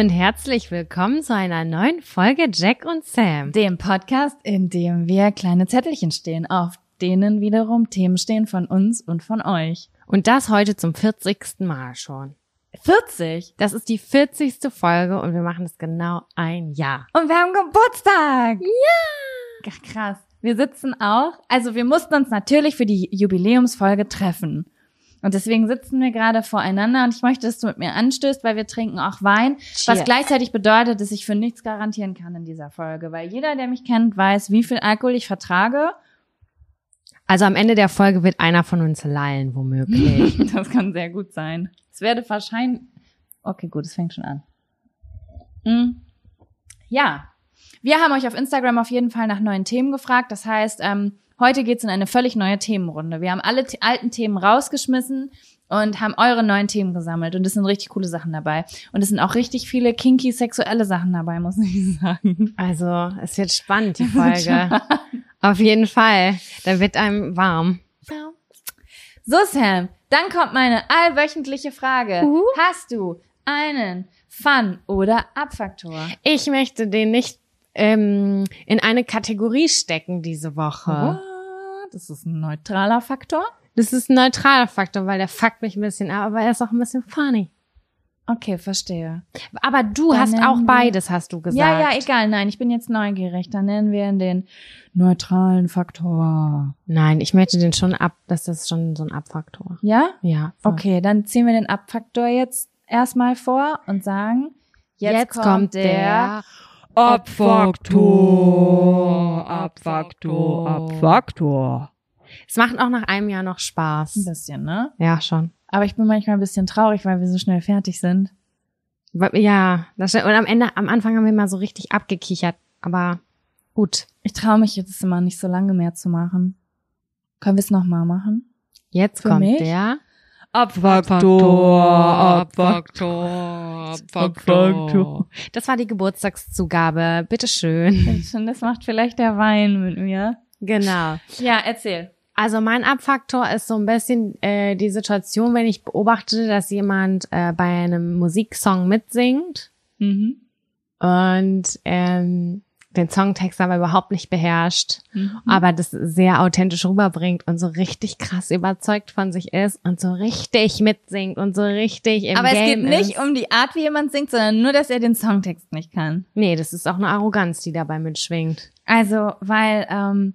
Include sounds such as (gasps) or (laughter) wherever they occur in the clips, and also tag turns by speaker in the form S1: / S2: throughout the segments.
S1: Und herzlich willkommen zu einer neuen Folge Jack und Sam.
S2: Dem Podcast, in dem wir kleine Zettelchen stehen, auf denen wiederum Themen stehen von uns und von euch.
S1: Und das heute zum 40. Mal schon.
S2: 40?
S1: Das ist die 40. Folge und wir machen es genau ein Jahr.
S2: Und wir haben Geburtstag! Ja! Ach, krass. Wir sitzen auch, also wir mussten uns natürlich für die Jubiläumsfolge treffen. Und deswegen sitzen wir gerade voreinander und ich möchte, dass du mit mir anstößt, weil wir trinken auch Wein,
S1: Cheers.
S2: was gleichzeitig bedeutet, dass ich für nichts garantieren kann in dieser Folge, weil jeder, der mich kennt, weiß, wie viel Alkohol ich vertrage.
S1: Also am Ende der Folge wird einer von uns lallen, womöglich. (laughs)
S2: Das kann sehr gut sein. Es werde wahrscheinlich. Okay, gut, es fängt schon an. Mm. Ja, wir haben euch auf Instagram auf jeden Fall nach neuen Themen gefragt. Das heißt, ähm, heute geht's in eine völlig neue Themenrunde. Wir haben alle alten Themen rausgeschmissen und haben eure neuen Themen gesammelt. Und es sind richtig coole Sachen dabei. Und es sind auch richtig viele kinky sexuelle Sachen dabei, muss ich (laughs) sagen.
S1: Also es wird spannend, die (laughs) Folge. Auf jeden Fall. Da wird einem warm.
S2: So, Sam, dann kommt meine allwöchentliche Frage.
S1: Uhu.
S2: Hast du einen Fun- oder Abfaktor?
S1: Ich möchte den nicht ähm, in eine Kategorie stecken diese Woche.
S2: What? Das ist ein neutraler Faktor.
S1: Das ist ein neutraler Faktor, weil der fuckt mich ein bisschen ab, aber er ist auch ein bisschen funny.
S2: Okay, verstehe.
S1: Aber du
S2: Dann
S1: hast auch beides, hast du gesagt.
S2: Ja, ja, egal. Nein, ich bin jetzt neugierig. Dann nennen wir ihn den neutralen Faktor.
S1: Nein, ich möchte den schon ab, das ist schon so ein Abfaktor.
S2: Ja?
S1: Ja. voll.
S2: Okay, dann ziehen wir den Abfaktor jetzt erstmal vor und sagen, jetzt, kommt, der
S3: Abfaktor, Abfaktor, Abfaktor.
S1: Es macht auch nach einem Jahr noch
S2: ein
S1: Spaß.
S2: bisschen, ne?
S1: Ja, schon.
S2: Aber ich bin manchmal ein bisschen traurig, weil wir so schnell fertig sind.
S1: Ja, das stimmt. Und am Ende, am Anfang haben wir mal so richtig abgekichert. Aber gut.
S2: Ich traue mich jetzt immer nicht so lange mehr zu machen. Können wir es nochmal machen?
S1: Jetzt
S2: Für
S1: kommt
S2: mich?
S1: der.
S3: Abfaktor, Abfaktor, Abfaktor.
S1: Das war die Geburtstagszugabe. Bitteschön.
S2: Schon, das macht vielleicht der Wein mit mir.
S1: Genau.
S2: Ja, erzähl.
S1: Also mein Abfaktor ist so ein bisschen äh, die Situation, wenn ich beobachte, dass jemand äh, bei einem Musiksong mitsingt
S2: Mhm.
S1: und ähm, den Songtext aber überhaupt nicht beherrscht, aber das sehr authentisch rüberbringt und so richtig krass überzeugt von sich ist und so richtig mitsingt und so richtig im
S2: Aber es
S1: Game
S2: geht nicht
S1: ist.
S2: um die Art, wie jemand singt, sondern nur, dass er den Songtext nicht kann.
S1: Nee, das ist auch eine Arroganz, die dabei mitschwingt.
S2: Also, weil ähm,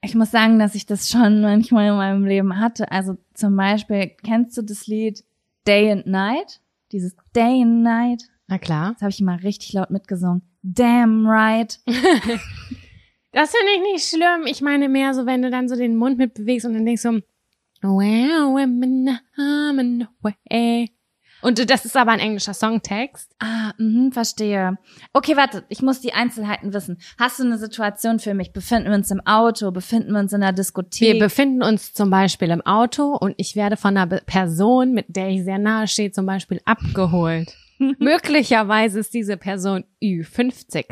S2: ich muss sagen, dass ich das schon manchmal in meinem Leben hatte. Also zum Beispiel, kennst du das Lied Day and Night? Dieses Day and Night?
S1: Na klar.
S2: Das habe ich mal richtig laut mitgesungen. Damn right. (laughs)
S1: Das finde ich nicht schlimm. Ich meine mehr so, wenn du dann so den Mund mitbewegst und dann denkst so, wow, women are away. Und du- das ist aber ein englischer Songtext.
S2: Ah, mhm, verstehe. Okay, warte, ich muss die Einzelheiten wissen. Hast du eine Situation für mich? Befinden wir uns im Auto? Befinden wir uns in der Diskothek?
S1: Wir befinden uns zum Beispiel im Auto und ich werde von einer Person, mit der ich sehr nahe stehe, zum Beispiel abgeholt. (laughs) Möglicherweise ist diese Person Ü50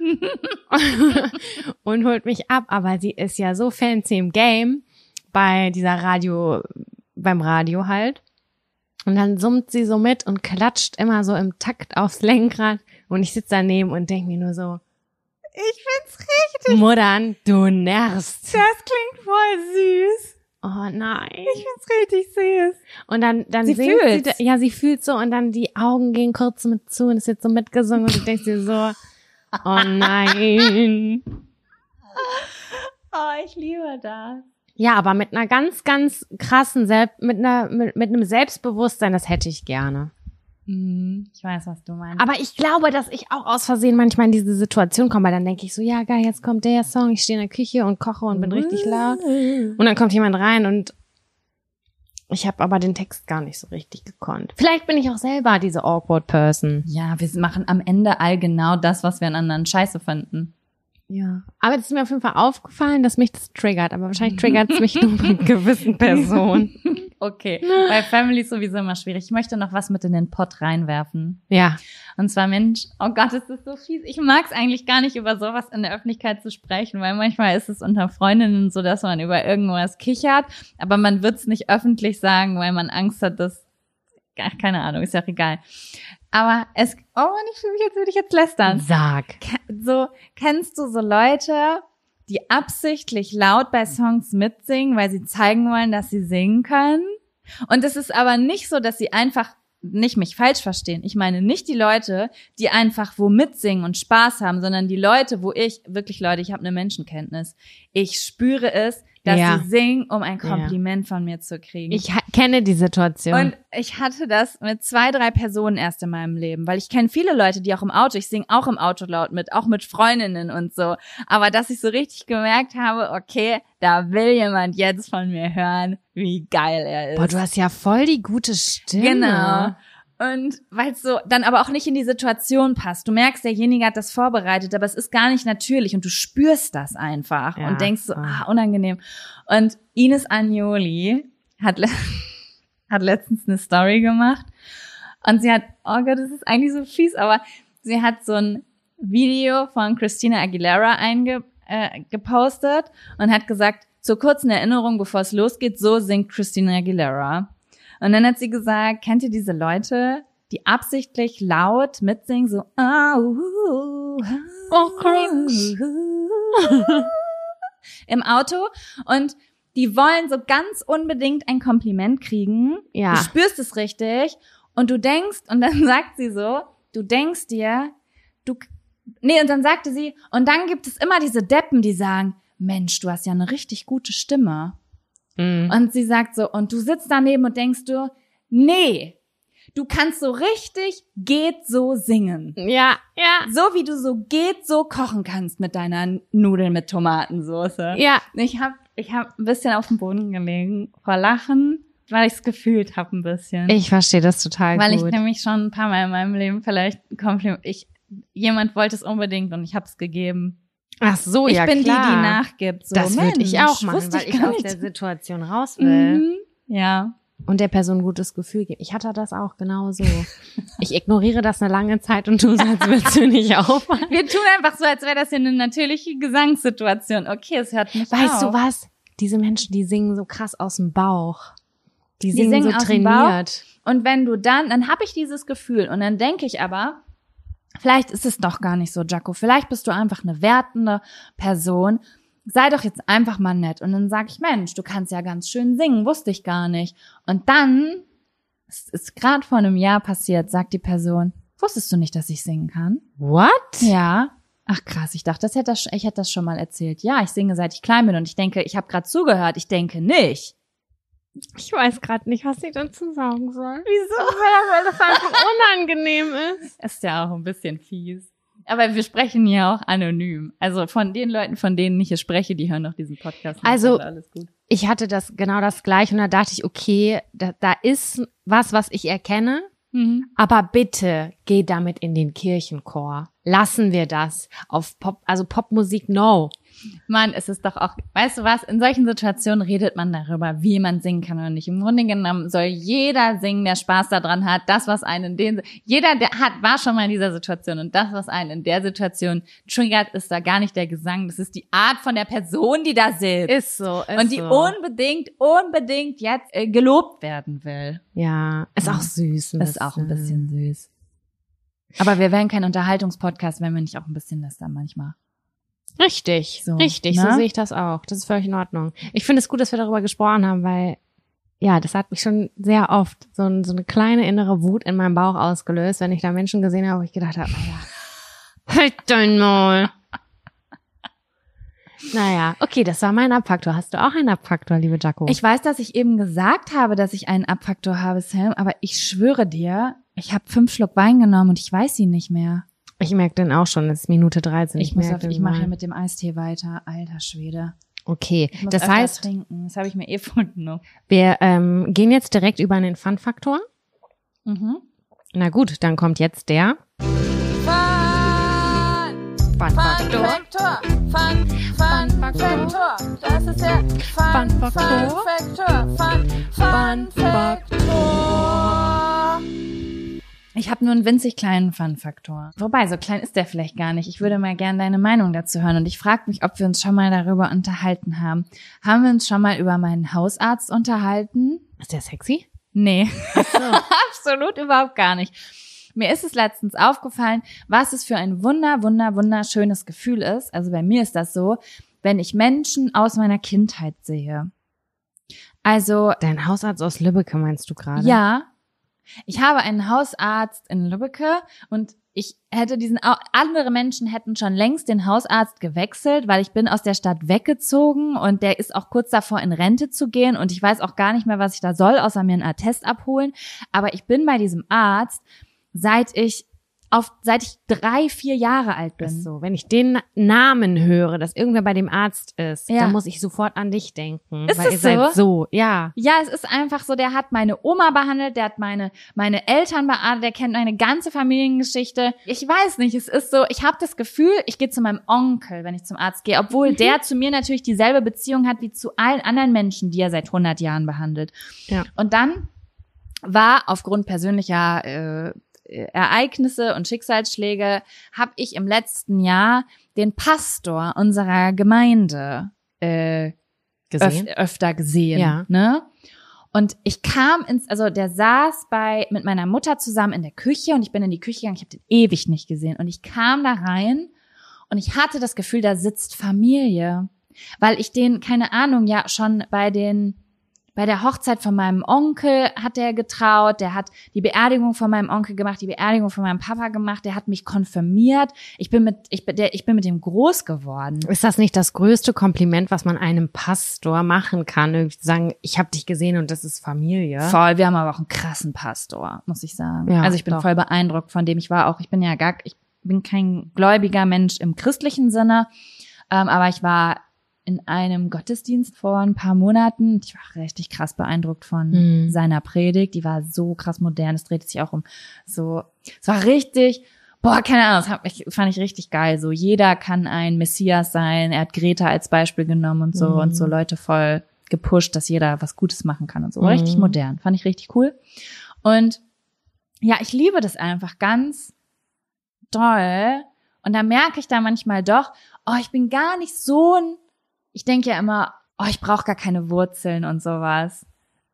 S1: (laughs) und holt mich ab, aber sie ist ja so fancy im Game bei dieser Radio, beim Radio halt. Und dann summt sie so mit und klatscht immer so im Takt aufs Lenkrad und ich sitze daneben und denk mir nur so,
S2: ich find's richtig.
S1: Muttern, du nervst.
S2: Das klingt voll süß.
S1: Oh nein.
S2: Ich find's richtig süß.
S1: Und dann, dann
S2: Sie
S1: singt
S2: fühlt's.
S1: sie, ja, sie fühlt so und dann die Augen gehen kurz mit zu und es wird so mitgesungen und du denkst dir so, oh nein. (laughs)
S2: Oh, ich liebe das.
S1: Ja, aber mit einer ganz, ganz krassen, Selb mit einer, mit, mit einem Selbstbewusstsein, das hätte ich gerne.
S2: Mhm, Ich weiß, was du meinst.
S1: Aber ich glaube, dass ich auch aus Versehen manchmal in diese Situation komme, weil dann denke ich so, ja geil, jetzt kommt der Song, ich stehe in der Küche und koche und bin richtig laut. Und dann kommt jemand rein und ich habe aber den Text gar nicht so richtig gekonnt. Vielleicht bin ich auch selber diese awkward person.
S2: Ja, wir machen am Ende all genau das, was wir an anderen scheiße finden.
S1: Ja. Aber es ist mir auf jeden Fall aufgefallen, dass mich das triggert. Aber wahrscheinlich triggert es mich (laughs) nur bei gewissen Personen. (laughs)
S2: Okay. (laughs) Bei Family ist sowieso immer schwierig. Ich möchte noch was mit in den Pott reinwerfen.
S1: Ja.
S2: Und zwar, Mensch, oh Gott, ist das so fies. Ich mag es eigentlich gar nicht, über sowas in der Öffentlichkeit zu sprechen, weil manchmal ist es unter Freundinnen so, dass man über irgendwas kichert, aber man wird es nicht öffentlich sagen, weil man Angst hat, dass, ach, keine Ahnung, ist ja auch egal. Aber es, oh Mann, ich fühle mich, als würde ich jetzt lästern.
S1: Sag.
S2: So, kennst du so Leute, die absichtlich laut bei Songs mitsingen, weil sie zeigen wollen, dass sie singen können? Und es ist aber nicht so, dass sie einfach nicht mich falsch verstehen. Ich meine nicht die Leute, die einfach wo mitsingen und Spaß haben, sondern die Leute, wo ich, wirklich Leute, ich habe eine Menschenkenntnis. Ich spüre es, dass
S1: Ja.
S2: sie singen, um ein Kompliment von mir zu kriegen.
S1: Ich kenne die Situation.
S2: Und ich hatte das mit zwei, drei Personen erst in meinem Leben, weil ich kenne viele Leute, die auch im Auto, ich singe auch im Auto laut mit, auch mit Freundinnen und so. Aber dass ich so richtig gemerkt habe, okay, da will jemand jetzt von mir hören, wie geil er ist.
S1: Boah, du hast ja voll die gute Stimme.
S2: Genau. Und weil es so dann aber auch nicht in die Situation passt. Du merkst, derjenige hat das vorbereitet, aber es ist gar nicht natürlich und du spürst das einfach
S1: Ja,
S2: und denkst so, ah, unangenehm. Und Ines Agnoli hat, le (laughs) hat letztens eine Story gemacht und sie hat, oh Gott, das ist eigentlich so fies, aber sie hat so ein Video von Christina Aguilera einge äh, gepostet und hat gesagt, zur kurzen Erinnerung, bevor es losgeht, so singt Christina Aguilera. Und dann hat sie gesagt, kennt ihr diese Leute, die absichtlich laut mitsingen, so ah, uh, uh,
S1: Oh, cringe.
S2: im Auto und die wollen so ganz unbedingt ein Kompliment kriegen.
S1: Ja.
S2: Du spürst es richtig und du denkst, und dann sagt sie so, du denkst dir, du, nee, und dann sagte sie, und dann gibt es immer diese Deppen, die sagen, Mensch, du hast ja eine richtig gute Stimme.
S1: Mhm.
S2: Und sie sagt so, und du sitzt daneben und denkst du, nee, du kannst so richtig geht so singen.
S1: Ja, ja.
S2: So wie du so geht so kochen kannst mit deiner Nudeln mit Tomatensauce.
S1: Ja.
S2: Ich habe ich hab ein bisschen auf dem Boden gelegen vor Lachen, weil ich es gefühlt habe ein bisschen.
S1: Ich verstehe das total
S2: weil
S1: gut.
S2: ich nämlich schon ein paar Mal in meinem Leben vielleicht Kompliment, ich, jemand wollte es unbedingt und ich habe es gegeben.
S1: Ach so,
S2: ich
S1: ja
S2: bin
S1: klar.
S2: die, die nachgibt. So,
S1: das würde ich auch machen,
S2: wusste
S1: weil ich
S2: gar
S1: aus
S2: nicht.
S1: der Situation raus will.
S2: Mhm. Ja.
S1: Und der Person ein gutes Gefühl geben. Ich hatte das auch genau so. (laughs) ich ignoriere das eine lange Zeit und tu so, als würdest du nicht aufhören.
S2: Wir tun einfach so, als wäre das hier eine natürliche Gesangssituation. Okay, es hört nicht
S1: Weißt
S2: auf.
S1: du was? Diese Menschen, die singen so krass aus dem Bauch. Die
S2: Die
S1: singen,
S2: singen
S1: so trainiert.
S2: Und wenn du dann, dann habe ich dieses Gefühl und dann denke ich aber, vielleicht ist es doch gar nicht so, Jaco. Vielleicht bist du einfach eine wertende Person. Sei doch jetzt einfach mal nett. Und dann sage ich, Mensch, du kannst ja ganz schön singen, wusste ich gar nicht. Und dann, es ist gerade vor einem Jahr passiert, sagt die Person, wusstest du nicht, dass ich singen kann?
S1: What?
S2: Ja. Ach krass, ich dachte, das hätte das, ich hätte das schon mal erzählt. Ja, ich singe seit ich klein bin und ich denke, ich habe gerade zugehört. Ich denke nicht.
S1: Ich weiß gerade nicht, was ich dazu sagen soll.
S2: Wieso?
S1: Weil das einfach (laughs) unangenehm ist.
S2: Ist ja auch ein bisschen fies. Aber wir sprechen ja auch anonym. Also von den Leuten, von denen ich hier spreche, die hören noch diesen Podcast.
S1: Also-
S2: ist alles gut.
S1: Ich hatte das genau das gleiche und da dachte ich, okay, da, da ist was, was ich erkenne,
S2: Mhm.
S1: aber bitte geh damit in den Kirchenchor. Lassen wir das auf Pop, also Popmusik, no.
S2: Mann, es ist doch auch, weißt du was, in solchen Situationen redet man darüber, wie man singen kann oder nicht. Im Grunde genommen soll jeder singen, der Spaß daran hat, das, was einen in den, jeder, der hat, war schon mal in dieser Situation und das, was einen in der Situation triggert, ist da gar nicht der Gesang, das ist die Art von der Person, die da sitzt.
S1: Ist so. Ist
S2: und die unbedingt, unbedingt jetzt äh, gelobt werden will.
S1: Ja, ist auch süß. Ein
S2: Das ist auch ein bisschen süß. Aber wir wären kein Unterhaltungspodcast, wenn wir nicht auch ein bisschen lästern manchmal.
S1: Richtig,
S2: So,
S1: richtig, so
S2: ne?
S1: sehe ich das auch. Das ist völlig in Ordnung. Ich finde es gut, dass wir darüber gesprochen haben, weil ja, das hat mich schon sehr oft so, ein, so eine kleine innere Wut in meinem Bauch ausgelöst, wenn ich da Menschen gesehen habe, wo ich gedacht habe, naja, (laughs) halt dein Maul. Naja, okay, das war mein Abfaktor. Hast du auch einen Abfaktor, liebe Jaco?
S2: Ich weiß, dass ich eben gesagt habe, dass ich einen Abfaktor habe, Sam, aber ich schwöre dir, ich habe fünf Schluck Wein genommen und ich weiß ihn nicht mehr.
S1: Ich merke den auch schon, es ist Minute 13.
S2: Ich, muss
S1: merk
S2: auf, ich mache ja mit dem Eistee weiter. Alter Schwede.
S1: Okay,
S2: Ich muss
S1: das heißt,
S2: trinken. Das habe ich mir eh (laughs) vorgenommen.
S1: wir ähm, gehen jetzt direkt über einen Fun-Faktor.
S2: Mhm.
S1: Na gut, dann kommt jetzt der Fun-Faktor.
S4: Faktor. Fun, Fun, Faktor. Das ist der Fun,
S1: Fun Faktor.
S4: Faktor. Fun, Fun Faktor.
S2: Ich habe nur einen winzig kleinen Fun-Faktor. Wobei, so klein ist der vielleicht gar nicht. Ich würde mal gerne deine Meinung dazu hören. Und ich frage mich, ob wir uns schon mal darüber unterhalten haben. Haben wir uns schon mal über meinen Hausarzt unterhalten?
S1: Ist der sexy?
S2: Nee, (laughs) absolut überhaupt gar nicht. mir ist es letztens aufgefallen, was es für ein wunder, wunder, wunderschönes Gefühl ist. Also bei mir ist das so, wenn ich Menschen aus meiner Kindheit sehe. Also
S1: Dein Hausarzt aus Lübbecke meinst du gerade?
S2: ja, ich habe einen Hausarzt in Lübbecke und ich hätte diesen, andere Menschen hätten schon längst den Hausarzt gewechselt, weil ich bin aus der Stadt weggezogen und der ist auch kurz davor in Rente zu gehen und ich weiß auch gar nicht mehr, was ich da soll, außer mir einen Attest abholen. Aber ich bin bei diesem Arzt, seit ich auf, seit ich drei, vier Jahre alt bin.
S1: Ist so. Wenn ich den Namen höre, dass irgendwer bei dem Arzt ist,
S2: Ja.
S1: dann muss ich sofort an dich denken.
S2: Ist
S1: weil
S2: es
S1: ihr seid
S2: so?
S1: so, ja.
S2: Ja, es ist einfach so, der hat meine Oma behandelt, der hat meine, meine Eltern behandelt, der kennt meine ganze Familiengeschichte. Ich weiß nicht, es ist so, ich habe das Gefühl, ich gehe zu meinem Onkel, wenn ich zum Arzt gehe, obwohl
S1: Mhm.
S2: der zu mir natürlich dieselbe Beziehung hat wie zu allen anderen Menschen, die er seit 100 Jahren behandelt.
S1: Ja.
S2: Und dann war aufgrund persönlicher äh, Ereignisse und Schicksalsschläge, habe ich im letzten Jahr den Pastor unserer Gemeinde äh,
S1: Gesehen?
S2: öf öfter gesehen.
S1: Ja.
S2: Ne? Und ich kam ins, also der saß bei mit meiner Mutter zusammen in der Küche und ich bin in die Küche gegangen, ich habe den ewig nicht gesehen. Und ich kam da rein und ich hatte das Gefühl, da sitzt Familie. Weil ich den, keine Ahnung, ja schon bei den bei der Hochzeit von meinem Onkel hat er getraut, der hat die Beerdigung von meinem Onkel gemacht, die Beerdigung von meinem Papa gemacht, der hat mich konfirmiert. Ich bin mit ich bin der ich bin mit dem groß geworden.
S1: Ist das nicht das größte Kompliment, was man einem Pastor machen kann? Irgendwie zu sagen, ich habe dich gesehen und das ist Familie.
S2: Voll, wir haben aber auch einen krassen Pastor, muss ich sagen.
S1: Ja,
S2: also ich bin
S1: doch.
S2: voll beeindruckt von dem. Ich war auch, ich bin ja gar, ich bin kein gläubiger Mensch im christlichen Sinne, ähm, aber ich war in einem Gottesdienst vor ein paar Monaten. Ich war richtig krass beeindruckt von
S1: Mhm.
S2: seiner Predigt. Die war so krass modern. Es drehte sich auch um so, es war richtig, boah, keine Ahnung, das hat mich, fand ich richtig geil. So, jeder kann ein Messias sein. Er hat Greta als Beispiel genommen und so
S1: Mhm.
S2: und so Leute voll gepusht, dass jeder was Gutes machen kann und so.
S1: Mhm.
S2: Richtig modern. Fand ich richtig cool. Und ja, ich liebe das einfach ganz doll. Und da merke ich da manchmal doch, oh, ich bin gar nicht so ein, ich denke ja immer, oh, ich brauche gar keine Wurzeln und sowas.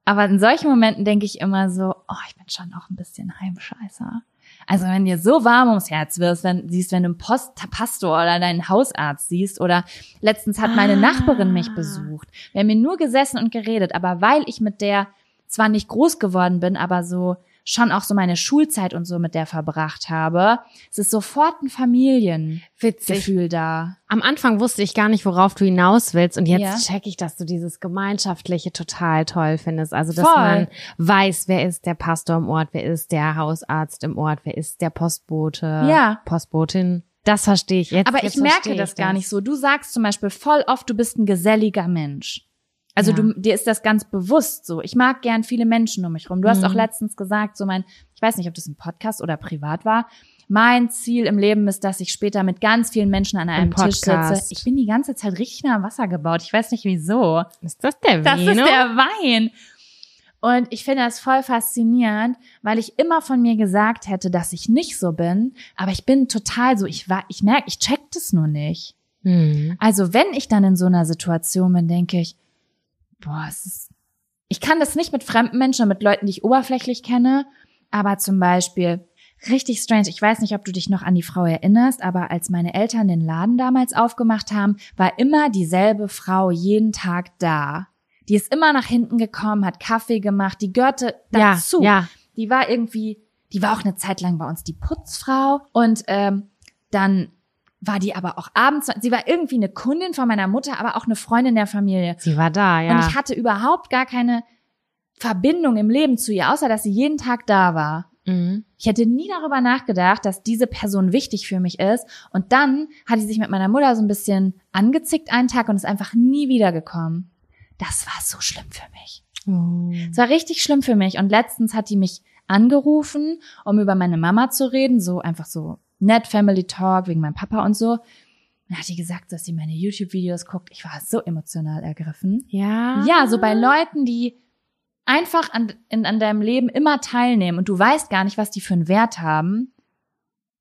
S2: Aber in solchen Momenten denke ich immer so, oh, ich bin schon auch ein bisschen Heimscheißer. Also wenn dir so warm ums Herz wirst, wenn siehst, wenn du einen Post Pastor oder deinen Hausarzt siehst oder letztens hat meine
S1: Ah.
S2: Nachbarin mich besucht. Wir haben mir nur gesessen und geredet, aber weil ich mit der zwar nicht groß geworden bin, aber so schon auch so meine Schulzeit und so mit der verbracht habe, es ist sofort ein Familiengefühl da.
S1: Am Anfang wusste ich gar nicht, worauf du hinaus willst und jetzt
S2: Ja.
S1: check ich, dass du dieses Gemeinschaftliche total toll findest. Also, dass
S2: Voll.
S1: man weiß, wer ist der Pastor im Ort, wer ist der Hausarzt im Ort, wer ist der Postbote,
S2: Ja.
S1: Postbotin. Das verstehe ich jetzt.
S2: Aber
S1: jetzt
S2: ich merke das gar nicht so. Du sagst zum Beispiel voll oft, du bist ein geselliger Mensch. Also
S1: Ja.
S2: du, dir ist das ganz bewusst so. Ich mag gern viele Menschen um mich rum. Du hast
S1: Mhm.
S2: auch letztens gesagt, so mein, ich weiß nicht, ob das ein Podcast oder privat war. Mein Ziel im Leben ist, dass ich später mit ganz vielen Menschen an einem Tisch sitze. Ich bin die ganze Zeit richtig nah am Wasser gebaut. Ich weiß nicht wieso.
S1: Ist das der
S2: Das
S1: Vino?
S2: ist der Wein. Und ich finde das voll faszinierend, weil ich immer von mir gesagt hätte, dass ich nicht so bin, aber ich bin total so, ich war, ich merke, ich check das nur nicht.
S1: Hm.
S2: Also wenn ich dann in so einer Situation bin, denke ich, boah, es ist, ich kann das nicht mit fremden Menschen und mit Leuten, die ich oberflächlich kenne, aber zum Beispiel richtig strange. Ich weiß nicht, ob du dich noch an die Frau erinnerst, aber als meine Eltern den Laden damals aufgemacht haben, war immer dieselbe Frau jeden Tag da. Die ist immer nach hinten gekommen, hat Kaffee gemacht, die gehörte
S1: Ja,
S2: dazu.
S1: ja.
S2: Die war irgendwie, die war auch eine Zeit lang bei uns die Putzfrau und ähm, dann war die aber auch abends, sie war irgendwie eine Kundin von meiner Mutter, aber auch eine Freundin der Familie.
S1: Sie war da, ja.
S2: Und ich hatte überhaupt gar keine Verbindung im Leben zu ihr, außer dass sie jeden Tag da war.
S1: Mhm.
S2: Ich hätte nie darüber nachgedacht, dass diese Person wichtig für mich ist. Und dann hat sie sich mit meiner Mutter so ein bisschen angezickt einen Tag und ist einfach nie wiedergekommen. Das war so schlimm für mich.
S1: Oh.
S2: Es war richtig schlimm für mich. Und letztens hat die mich angerufen, um über meine Mama zu reden, so einfach so nett Family Talk wegen meinem Papa und so. Dann hat die gesagt, dass sie meine YouTube-Videos guckt. Ich war so emotional ergriffen.
S1: Ja.
S2: Ja, so bei Leuten, die einfach an, in, an deinem Leben immer teilnehmen und du weißt gar nicht, was die für einen Wert haben,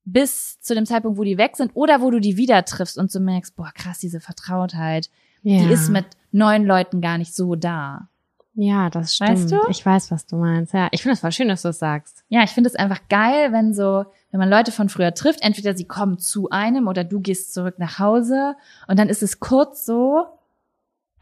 S2: bis zu dem Zeitpunkt, wo die weg sind oder wo du die wieder triffst und so merkst, boah, krass, diese Vertrautheit,
S1: ja.
S2: die ist mit neuen Leuten gar nicht so da.
S1: Ja, das stimmt.
S2: Weißt du?
S1: Ich weiß, was du meinst. Ja, ich finde es voll schön, dass du es sagst.
S2: Ja, ich finde es einfach geil, wenn so, wenn man Leute von früher trifft, entweder sie kommen zu einem oder du gehst zurück nach Hause und dann ist es kurz so,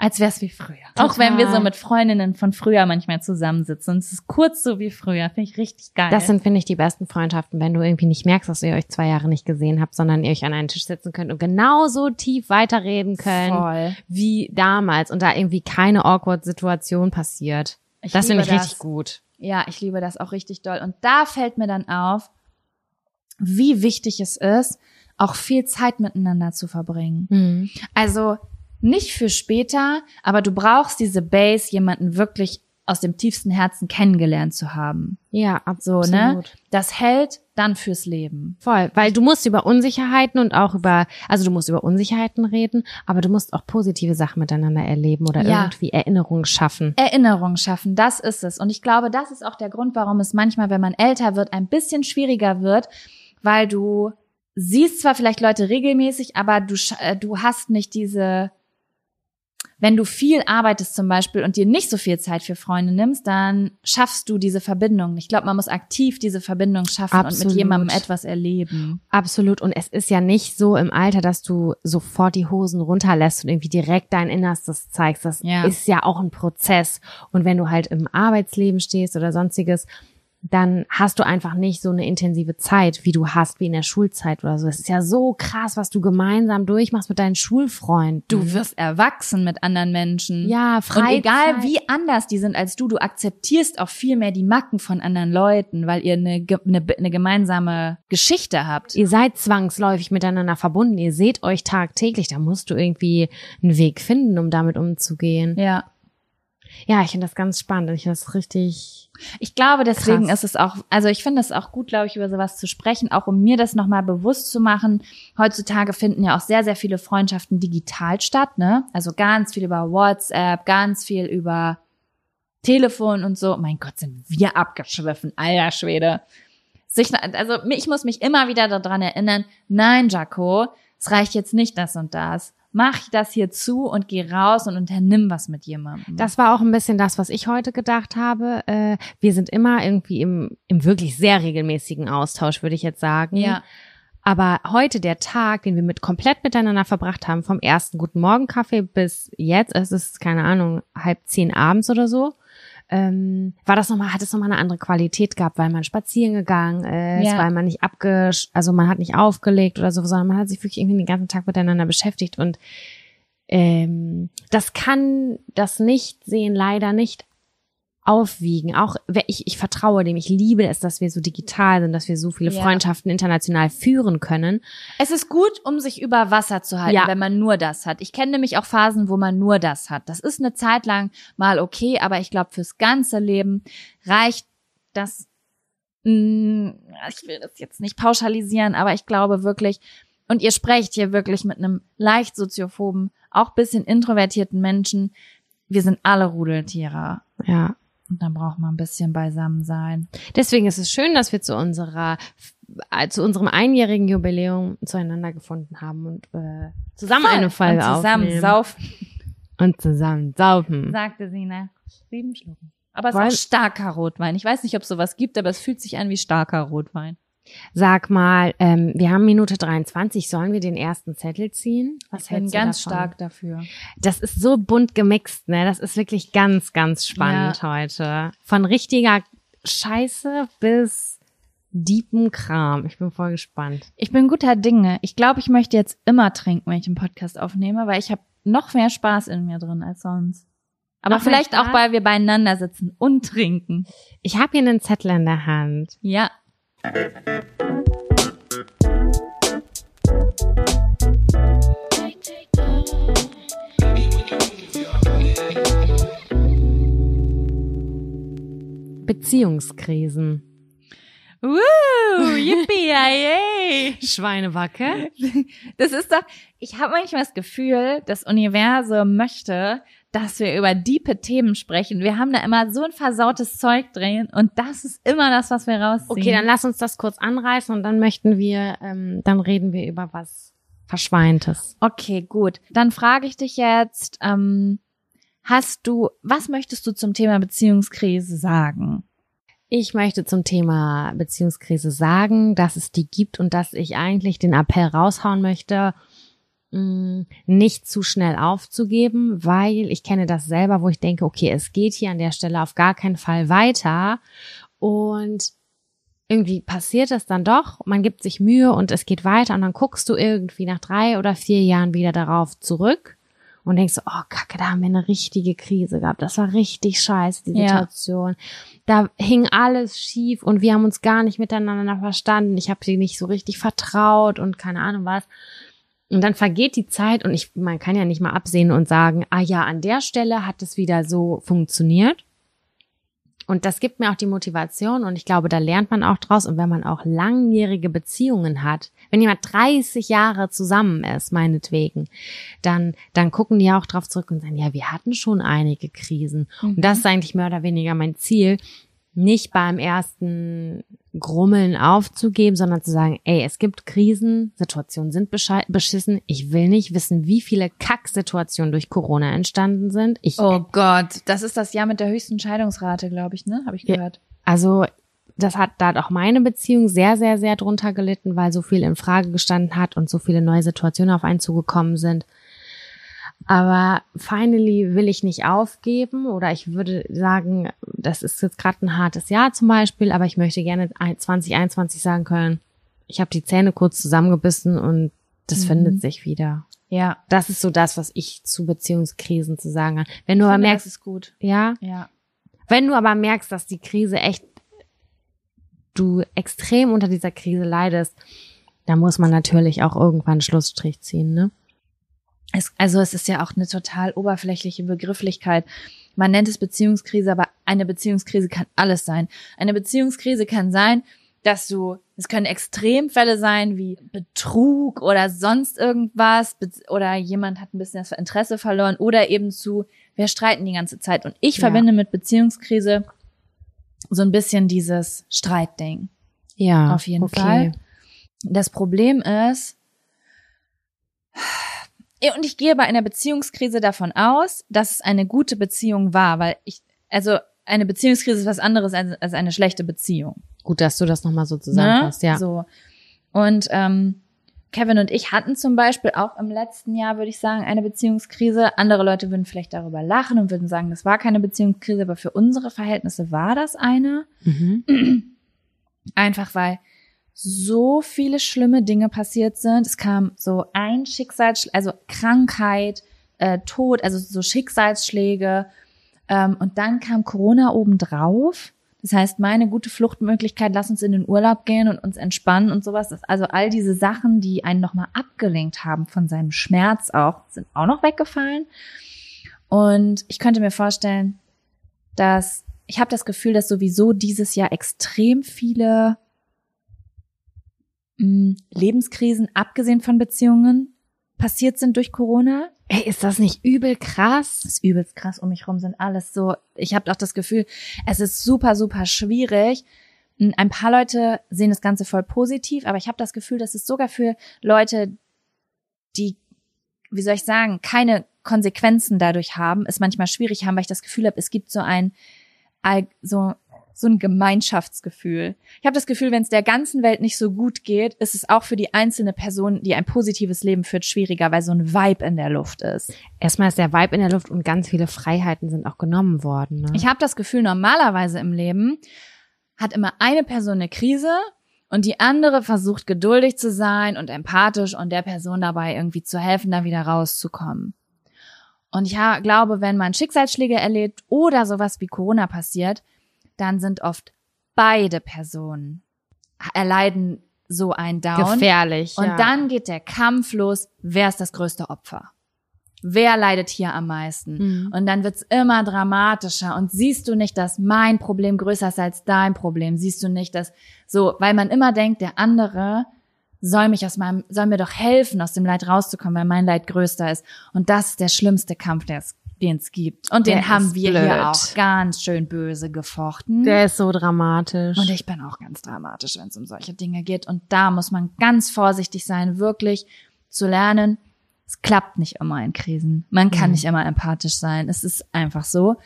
S2: als wär's wie früher. Auch wenn wir so
S1: Total.
S2: mit Freundinnen von früher manchmal zusammensitzen und es ist kurz so wie früher, finde ich richtig geil.
S1: Das sind, finde ich, die besten Freundschaften, wenn du irgendwie nicht merkst, dass ihr euch zwei Jahre nicht gesehen habt, sondern ihr euch an einen Tisch setzen könnt und genauso tief weiterreden könnt
S2: voll.
S1: wie damals und da irgendwie keine awkward Situation passiert.
S2: Ich
S1: das finde ich richtig gut.
S2: Ja, ich liebe das auch richtig doll. Und da fällt mir dann auf, wie wichtig es ist, auch viel Zeit miteinander zu verbringen.
S1: Mhm.
S2: Also nicht für später, aber du brauchst diese Base, jemanden wirklich aus dem tiefsten Herzen kennengelernt zu haben.
S1: Ja,
S2: So,
S1: absolut.
S2: ne? Das hält dann fürs Leben.
S1: Voll, weil du musst über Unsicherheiten und auch über, also du musst über Unsicherheiten reden, aber du musst auch positive Sachen miteinander erleben oder
S2: Ja.
S1: irgendwie Erinnerungen schaffen.
S2: Erinnerung schaffen, das ist es. Und ich glaube, das ist auch der Grund, warum es manchmal, wenn man älter wird, ein bisschen schwieriger wird, weil du siehst zwar vielleicht Leute regelmäßig, aber du, äh, du hast nicht diese, wenn du viel arbeitest zum Beispiel und dir nicht so viel Zeit für Freunde nimmst, dann schaffst du diese Verbindung. Ich glaube, man muss aktiv diese Verbindung schaffen und
S1: Absolut.
S2: mit jemandem etwas erleben.
S1: Absolut. Und es ist ja nicht so im Alter, dass du sofort die Hosen runterlässt und irgendwie direkt dein Innerstes zeigst. Das
S2: Ja.
S1: ist ja auch ein Prozess. Und wenn du halt im Arbeitsleben stehst oder sonstiges, dann hast du einfach nicht so eine intensive Zeit, wie du hast, wie in der Schulzeit oder so. Es ist ja so krass, was du gemeinsam durchmachst mit deinen Schulfreunden.
S2: Du wirst erwachsen mit anderen Menschen.
S1: ja,
S2: Und
S1: Freizeit.
S2: egal wie anders die sind als du, du akzeptierst auch viel mehr die Macken von anderen Leuten, weil ihr eine, eine, eine gemeinsame Geschichte habt.
S1: Ihr seid zwangsläufig miteinander verbunden. Ihr seht euch tagtäglich. Da musst du irgendwie einen Weg finden, um damit umzugehen.
S2: Ja.
S1: Ja, ich finde das ganz spannend. Ich finde das richtig.
S2: Ich glaube, deswegen
S1: Krass.
S2: ist es auch, also ich finde es auch gut, glaube ich, über sowas zu sprechen, auch um mir das nochmal bewusst zu machen. Heutzutage finden ja auch sehr, sehr viele Freundschaften digital statt, ne? Also ganz viel über WhatsApp, ganz viel über Telefon und so. Mein Gott, sind wir abgeschwiffen, alter Schwede. Sich, also ich muss mich immer wieder daran erinnern, nein, Jaco, es reicht jetzt nicht das und das. Mach das hier zu und geh raus und unternimm was mit jemandem.
S1: Das war auch ein bisschen das, was ich heute gedacht habe. Äh, wir sind immer irgendwie im, im wirklich sehr regelmäßigen Austausch, würde ich jetzt sagen.
S2: ja.
S1: Aber heute der Tag, den wir mit komplett miteinander verbracht haben, vom ersten Guten Morgen Kaffee bis jetzt, es ist keine Ahnung halb zehn abends oder so, ähm, war das nochmal, hat es nochmal eine andere Qualität gehabt, weil man spazieren gegangen ist,
S2: Ja.
S1: weil man nicht abgesch, also man hat nicht aufgelegt oder so, sondern man hat sich wirklich irgendwie den ganzen Tag miteinander beschäftigt und ähm, das kann das Nicht-Sehen leider nicht aufwiegen. Auch ich, ich vertraue dem, ich liebe es, dass wir so digital sind, dass wir so viele
S2: Ja.
S1: Freundschaften international führen können.
S2: Es ist gut, um sich über Wasser zu halten,
S1: Ja.
S2: wenn man nur das hat. Ich kenne nämlich auch Phasen, wo man nur das hat. Das ist eine Zeit lang mal okay, aber ich glaube, fürs ganze Leben reicht das. mh, Ich will das jetzt nicht pauschalisieren, aber ich glaube wirklich, und ihr sprecht hier wirklich mit einem leicht soziophoben, auch bisschen introvertierten Menschen. Wir sind alle Rudeltiere.
S1: Ja.
S2: Und dann braucht man ein bisschen beisammen sein.
S1: Deswegen ist es schön, dass wir zu unserer äh, zu unserem einjährigen Jubiläum zueinander gefunden haben und äh, zusammen eine Folge
S2: und zusammen
S1: aufnehmen
S2: saufen.
S1: und zusammen saufen.
S2: sagte sie nach sieben Schlucken. Aber es ist auch starker Rotwein. Ich weiß nicht, ob es sowas gibt, aber es fühlt sich an wie starker Rotwein.
S1: Sag mal, ähm, wir haben Minute 23. Sollen wir den ersten Zettel ziehen? Was
S2: Ich bin ganz
S1: davon?
S2: stark dafür.
S1: Das ist so bunt gemixt, ne? Das ist wirklich ganz, ganz spannend heute. Von richtiger Scheiße bis deepen Kram. Ich bin voll gespannt.
S2: Ich bin guter Dinge. Ich glaube, ich möchte jetzt immer trinken, wenn ich einen Podcast aufnehme, weil ich habe noch mehr Spaß in mir drin als sonst. Aber
S1: Noch
S2: vielleicht auch, weil wir beieinander sitzen und trinken.
S1: Ich habe hier einen Zettel in der Hand.
S2: Ja.
S1: Beziehungskrisen.
S2: Woo, yippie, yay. (laughs)
S1: Schweinebacke.
S2: Das ist doch, ich habe manchmal das Gefühl, das Universum möchte, dass wir über diepe Themen sprechen. Wir haben da immer so ein versautes Zeug drin und das ist immer das, was wir rausziehen.
S1: Okay, dann lass uns das kurz anreißen und dann möchten wir, ähm, dann reden wir über was Verschweintes.
S2: Okay, gut. Dann frage ich dich jetzt, ähm, hast du, was möchtest du zum Thema Beziehungskrise sagen?
S1: Ich möchte zum Thema Beziehungskrise sagen, dass es die gibt und dass ich eigentlich den Appell raushauen möchte, nicht zu schnell aufzugeben, weil ich kenne das selber, wo ich denke, okay, es geht hier an der Stelle auf gar keinen Fall weiter und irgendwie passiert es dann doch, man gibt sich Mühe und es geht weiter und dann guckst du irgendwie nach drei oder vier Jahren wieder darauf zurück und denkst, so, oh Kacke, da haben wir eine richtige Krise gehabt. Das war richtig scheiße, die
S2: Ja.
S1: Situation. Da hing alles schief und wir haben uns gar nicht miteinander verstanden. Ich habe dir nicht so richtig vertraut und keine Ahnung was. Und dann vergeht die Zeit und ich, man kann ja nicht mal absehen und sagen, ah ja, an der Stelle hat es wieder so funktioniert. Und das gibt mir auch die Motivation und ich glaube, da lernt man auch draus. Und wenn man auch langjährige Beziehungen hat, wenn jemand 30 Jahre zusammen ist, meinetwegen, dann, dann gucken die auch drauf zurück und sagen, ja, wir hatten schon einige Krisen. Und das ist eigentlich mehr oder weniger mein Ziel, nicht beim ersten Grummeln aufzugeben, sondern zu sagen, ey, es gibt Krisen, Situationen sind beschissen. Ich will nicht wissen, wie viele Kacksituationen durch Corona entstanden sind. Ich,
S2: Oh Gott, das ist das Jahr mit der höchsten Scheidungsrate, glaube ich, ne? Habe ich gehört.
S1: Also das hat, da hat auch meine Beziehung sehr, sehr, sehr drunter gelitten, weil so viel in Frage gestanden hat und so viele neue Situationen auf einen zugekommen sind. Aber finally will ich nicht aufgeben oder ich würde sagen, das ist jetzt gerade ein hartes Jahr zum Beispiel, aber ich möchte gerne ein- 2021 sagen können, ich habe die Zähne kurz zusammengebissen und das
S2: Mhm.
S1: findet sich wieder.
S2: Ja.
S1: Das ist so das, was ich zu Beziehungskrisen zu sagen habe. Wenn du
S2: Ich
S1: aber
S2: finde,
S1: merkst,
S2: ist gut.
S1: ja,
S2: Ja.
S1: wenn du aber merkst, dass die Krise echt, du extrem unter dieser Krise leidest, dann muss man natürlich auch irgendwann einen Schlussstrich ziehen, ne?
S2: Es, also es ist ja auch eine total oberflächliche Begrifflichkeit. Man nennt es Beziehungskrise, aber eine Beziehungskrise kann alles sein. Eine Beziehungskrise kann sein, dass du, es können Extremfälle sein wie Betrug oder sonst irgendwas oder jemand hat ein bisschen das Interesse verloren oder eben zu, wir streiten die ganze Zeit. Und ich
S1: Ja.
S2: verbinde mit Beziehungskrise so ein bisschen dieses Streitding.
S1: Ja,
S2: Auf jeden Fall. Das Problem ist, und ich gehe bei einer Beziehungskrise davon aus, dass es eine gute Beziehung war, weil ich, also eine Beziehungskrise ist was anderes als, als eine schlechte Beziehung.
S1: Gut, dass du das nochmal so
S2: Ne?
S1: zusammenfasst, ja.
S2: So. Und ähm, Kevin und ich hatten zum Beispiel auch im letzten Jahr, würde ich sagen, eine Beziehungskrise. Andere Leute würden vielleicht darüber lachen und würden sagen, das war keine Beziehungskrise, aber für unsere Verhältnisse war das eine.
S1: Mhm. (clears throat)
S2: Einfach weil so viele schlimme Dinge passiert sind. Es kam so ein Schicksalsschlag, also Krankheit, äh, Tod, also so Schicksalsschläge. Ähm, und dann kam Corona obendrauf. Das heißt, meine gute Fluchtmöglichkeit, lass uns in den Urlaub gehen und uns entspannen und sowas. Also all diese Sachen, die einen nochmal abgelenkt haben von seinem Schmerz auch, sind auch noch weggefallen. Und ich könnte mir vorstellen, dass ich habe das Gefühl, dass sowieso dieses Jahr extrem viele mh, Lebenskrisen, abgesehen von Beziehungen, passiert sind durch Corona.
S1: Ey, ist das nicht übel krass?
S2: Das ist übelst krass. Um mich rum sind alles so. Ich habe auch das Gefühl, es ist super, super schwierig. Mh, Ein paar Leute sehen das Ganze voll positiv, aber ich habe das Gefühl, dass es sogar für Leute, die, wie soll ich sagen, keine Konsequenzen dadurch haben, es manchmal schwierig haben, weil ich das Gefühl habe, es gibt so ein so so ein Gemeinschaftsgefühl. Ich habe das Gefühl, wenn es der ganzen Welt nicht so gut geht, ist es auch für die einzelne Person, die ein positives Leben führt, schwieriger, weil so ein Vibe in der Luft ist.
S1: Erstmal ist der Vibe in der Luft und ganz viele Freiheiten sind auch genommen worden. Ne?
S2: Ich habe das Gefühl, normalerweise im Leben hat immer eine Person eine Krise und die andere versucht geduldig zu sein und empathisch und der Person dabei irgendwie zu helfen, da wieder rauszukommen. Und ich glaube, wenn man Schicksalsschläge erlebt oder sowas wie Corona passiert, dann sind oft beide Personen erleiden so ein Down.
S1: Gefährlich.
S2: Und
S1: ja.
S2: dann geht der Kampf los, wer ist das größte Opfer? Wer leidet hier am meisten?
S1: Mhm.
S2: Und dann wird's immer dramatischer. Und siehst du nicht, dass mein Problem größer ist als dein Problem? Siehst du nicht, dass so, weil man immer denkt, der andere soll mich aus meinem, soll mir doch helfen, aus dem Leid rauszukommen, weil mein Leid größer ist. Und das ist der schlimmste Kampf, der es, den es gibt. Und den
S1: Der
S2: haben
S1: ist
S2: wir
S1: blöd.
S2: hier auch ganz schön böse gefochten.
S1: Der ist so dramatisch.
S2: Und ich bin auch ganz dramatisch, wenn es um solche Dinge geht. Und da muss man ganz vorsichtig sein, wirklich zu lernen, Es klappt nicht immer in Krisen. Man kann
S1: Mhm.
S2: nicht immer empathisch sein. Es ist einfach so.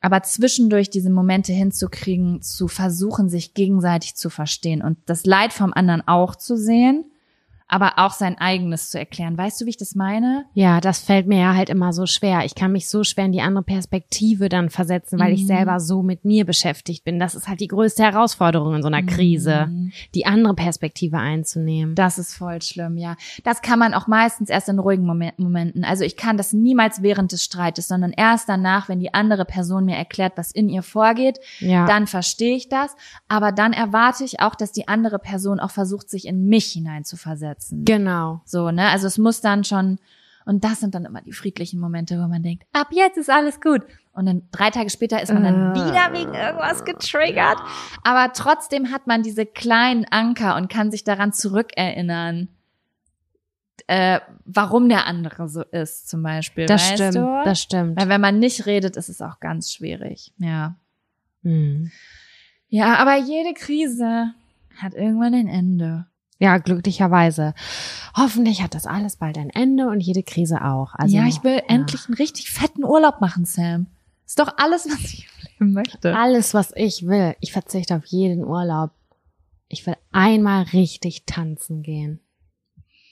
S2: Aber zwischendurch diese Momente hinzukriegen, zu versuchen, sich gegenseitig zu verstehen und das Leid vom anderen auch zu sehen, aber auch sein eigenes zu erklären. Weißt du, wie ich das meine?
S1: Ja, das fällt mir ja halt immer so schwer. Ich kann mich so schwer in die andere Perspektive dann versetzen, weil ich
S2: Mhm.
S1: selber so mit mir beschäftigt bin. Das ist halt die größte Herausforderung in so einer Krise,
S2: Mhm.
S1: die andere Perspektive einzunehmen.
S2: Das ist voll schlimm, ja. Das kann man auch meistens erst in ruhigen Momen- Momenten. Also ich kann das niemals während des Streites, sondern erst danach, wenn die andere Person mir erklärt, was in ihr vorgeht,
S1: Ja.
S2: dann verstehe ich das. Aber dann erwarte ich auch, dass die andere Person auch versucht, sich in mich hineinzuversetzen.
S1: Genau.
S2: So, ne? Also es muss dann schon, und das sind dann immer die friedlichen Momente, wo man denkt, ab jetzt ist alles gut. Und dann drei Tage später ist man dann
S1: Äh.
S2: wieder wegen irgendwas getriggert. Aber trotzdem hat man diese kleinen Anker und kann sich daran zurückerinnern, äh, warum der andere so ist, zum Beispiel.
S1: Das
S2: weißt
S1: stimmt.
S2: Du?
S1: Das stimmt.
S2: Weil wenn man nicht redet, ist es auch ganz schwierig. Ja.
S1: Mhm.
S2: Ja, aber jede Krise hat irgendwann ein Ende.
S1: Ja, glücklicherweise. Hoffentlich hat das alles bald ein Ende und jede Krise auch. Also,
S2: ja, ich will endlich einen richtig fetten Urlaub machen, Sam. Ist doch alles, was ich (laughs) im Leben möchte.
S1: alles, was ich will. Ich verzichte auf jeden Urlaub. Ich will einmal richtig tanzen gehen.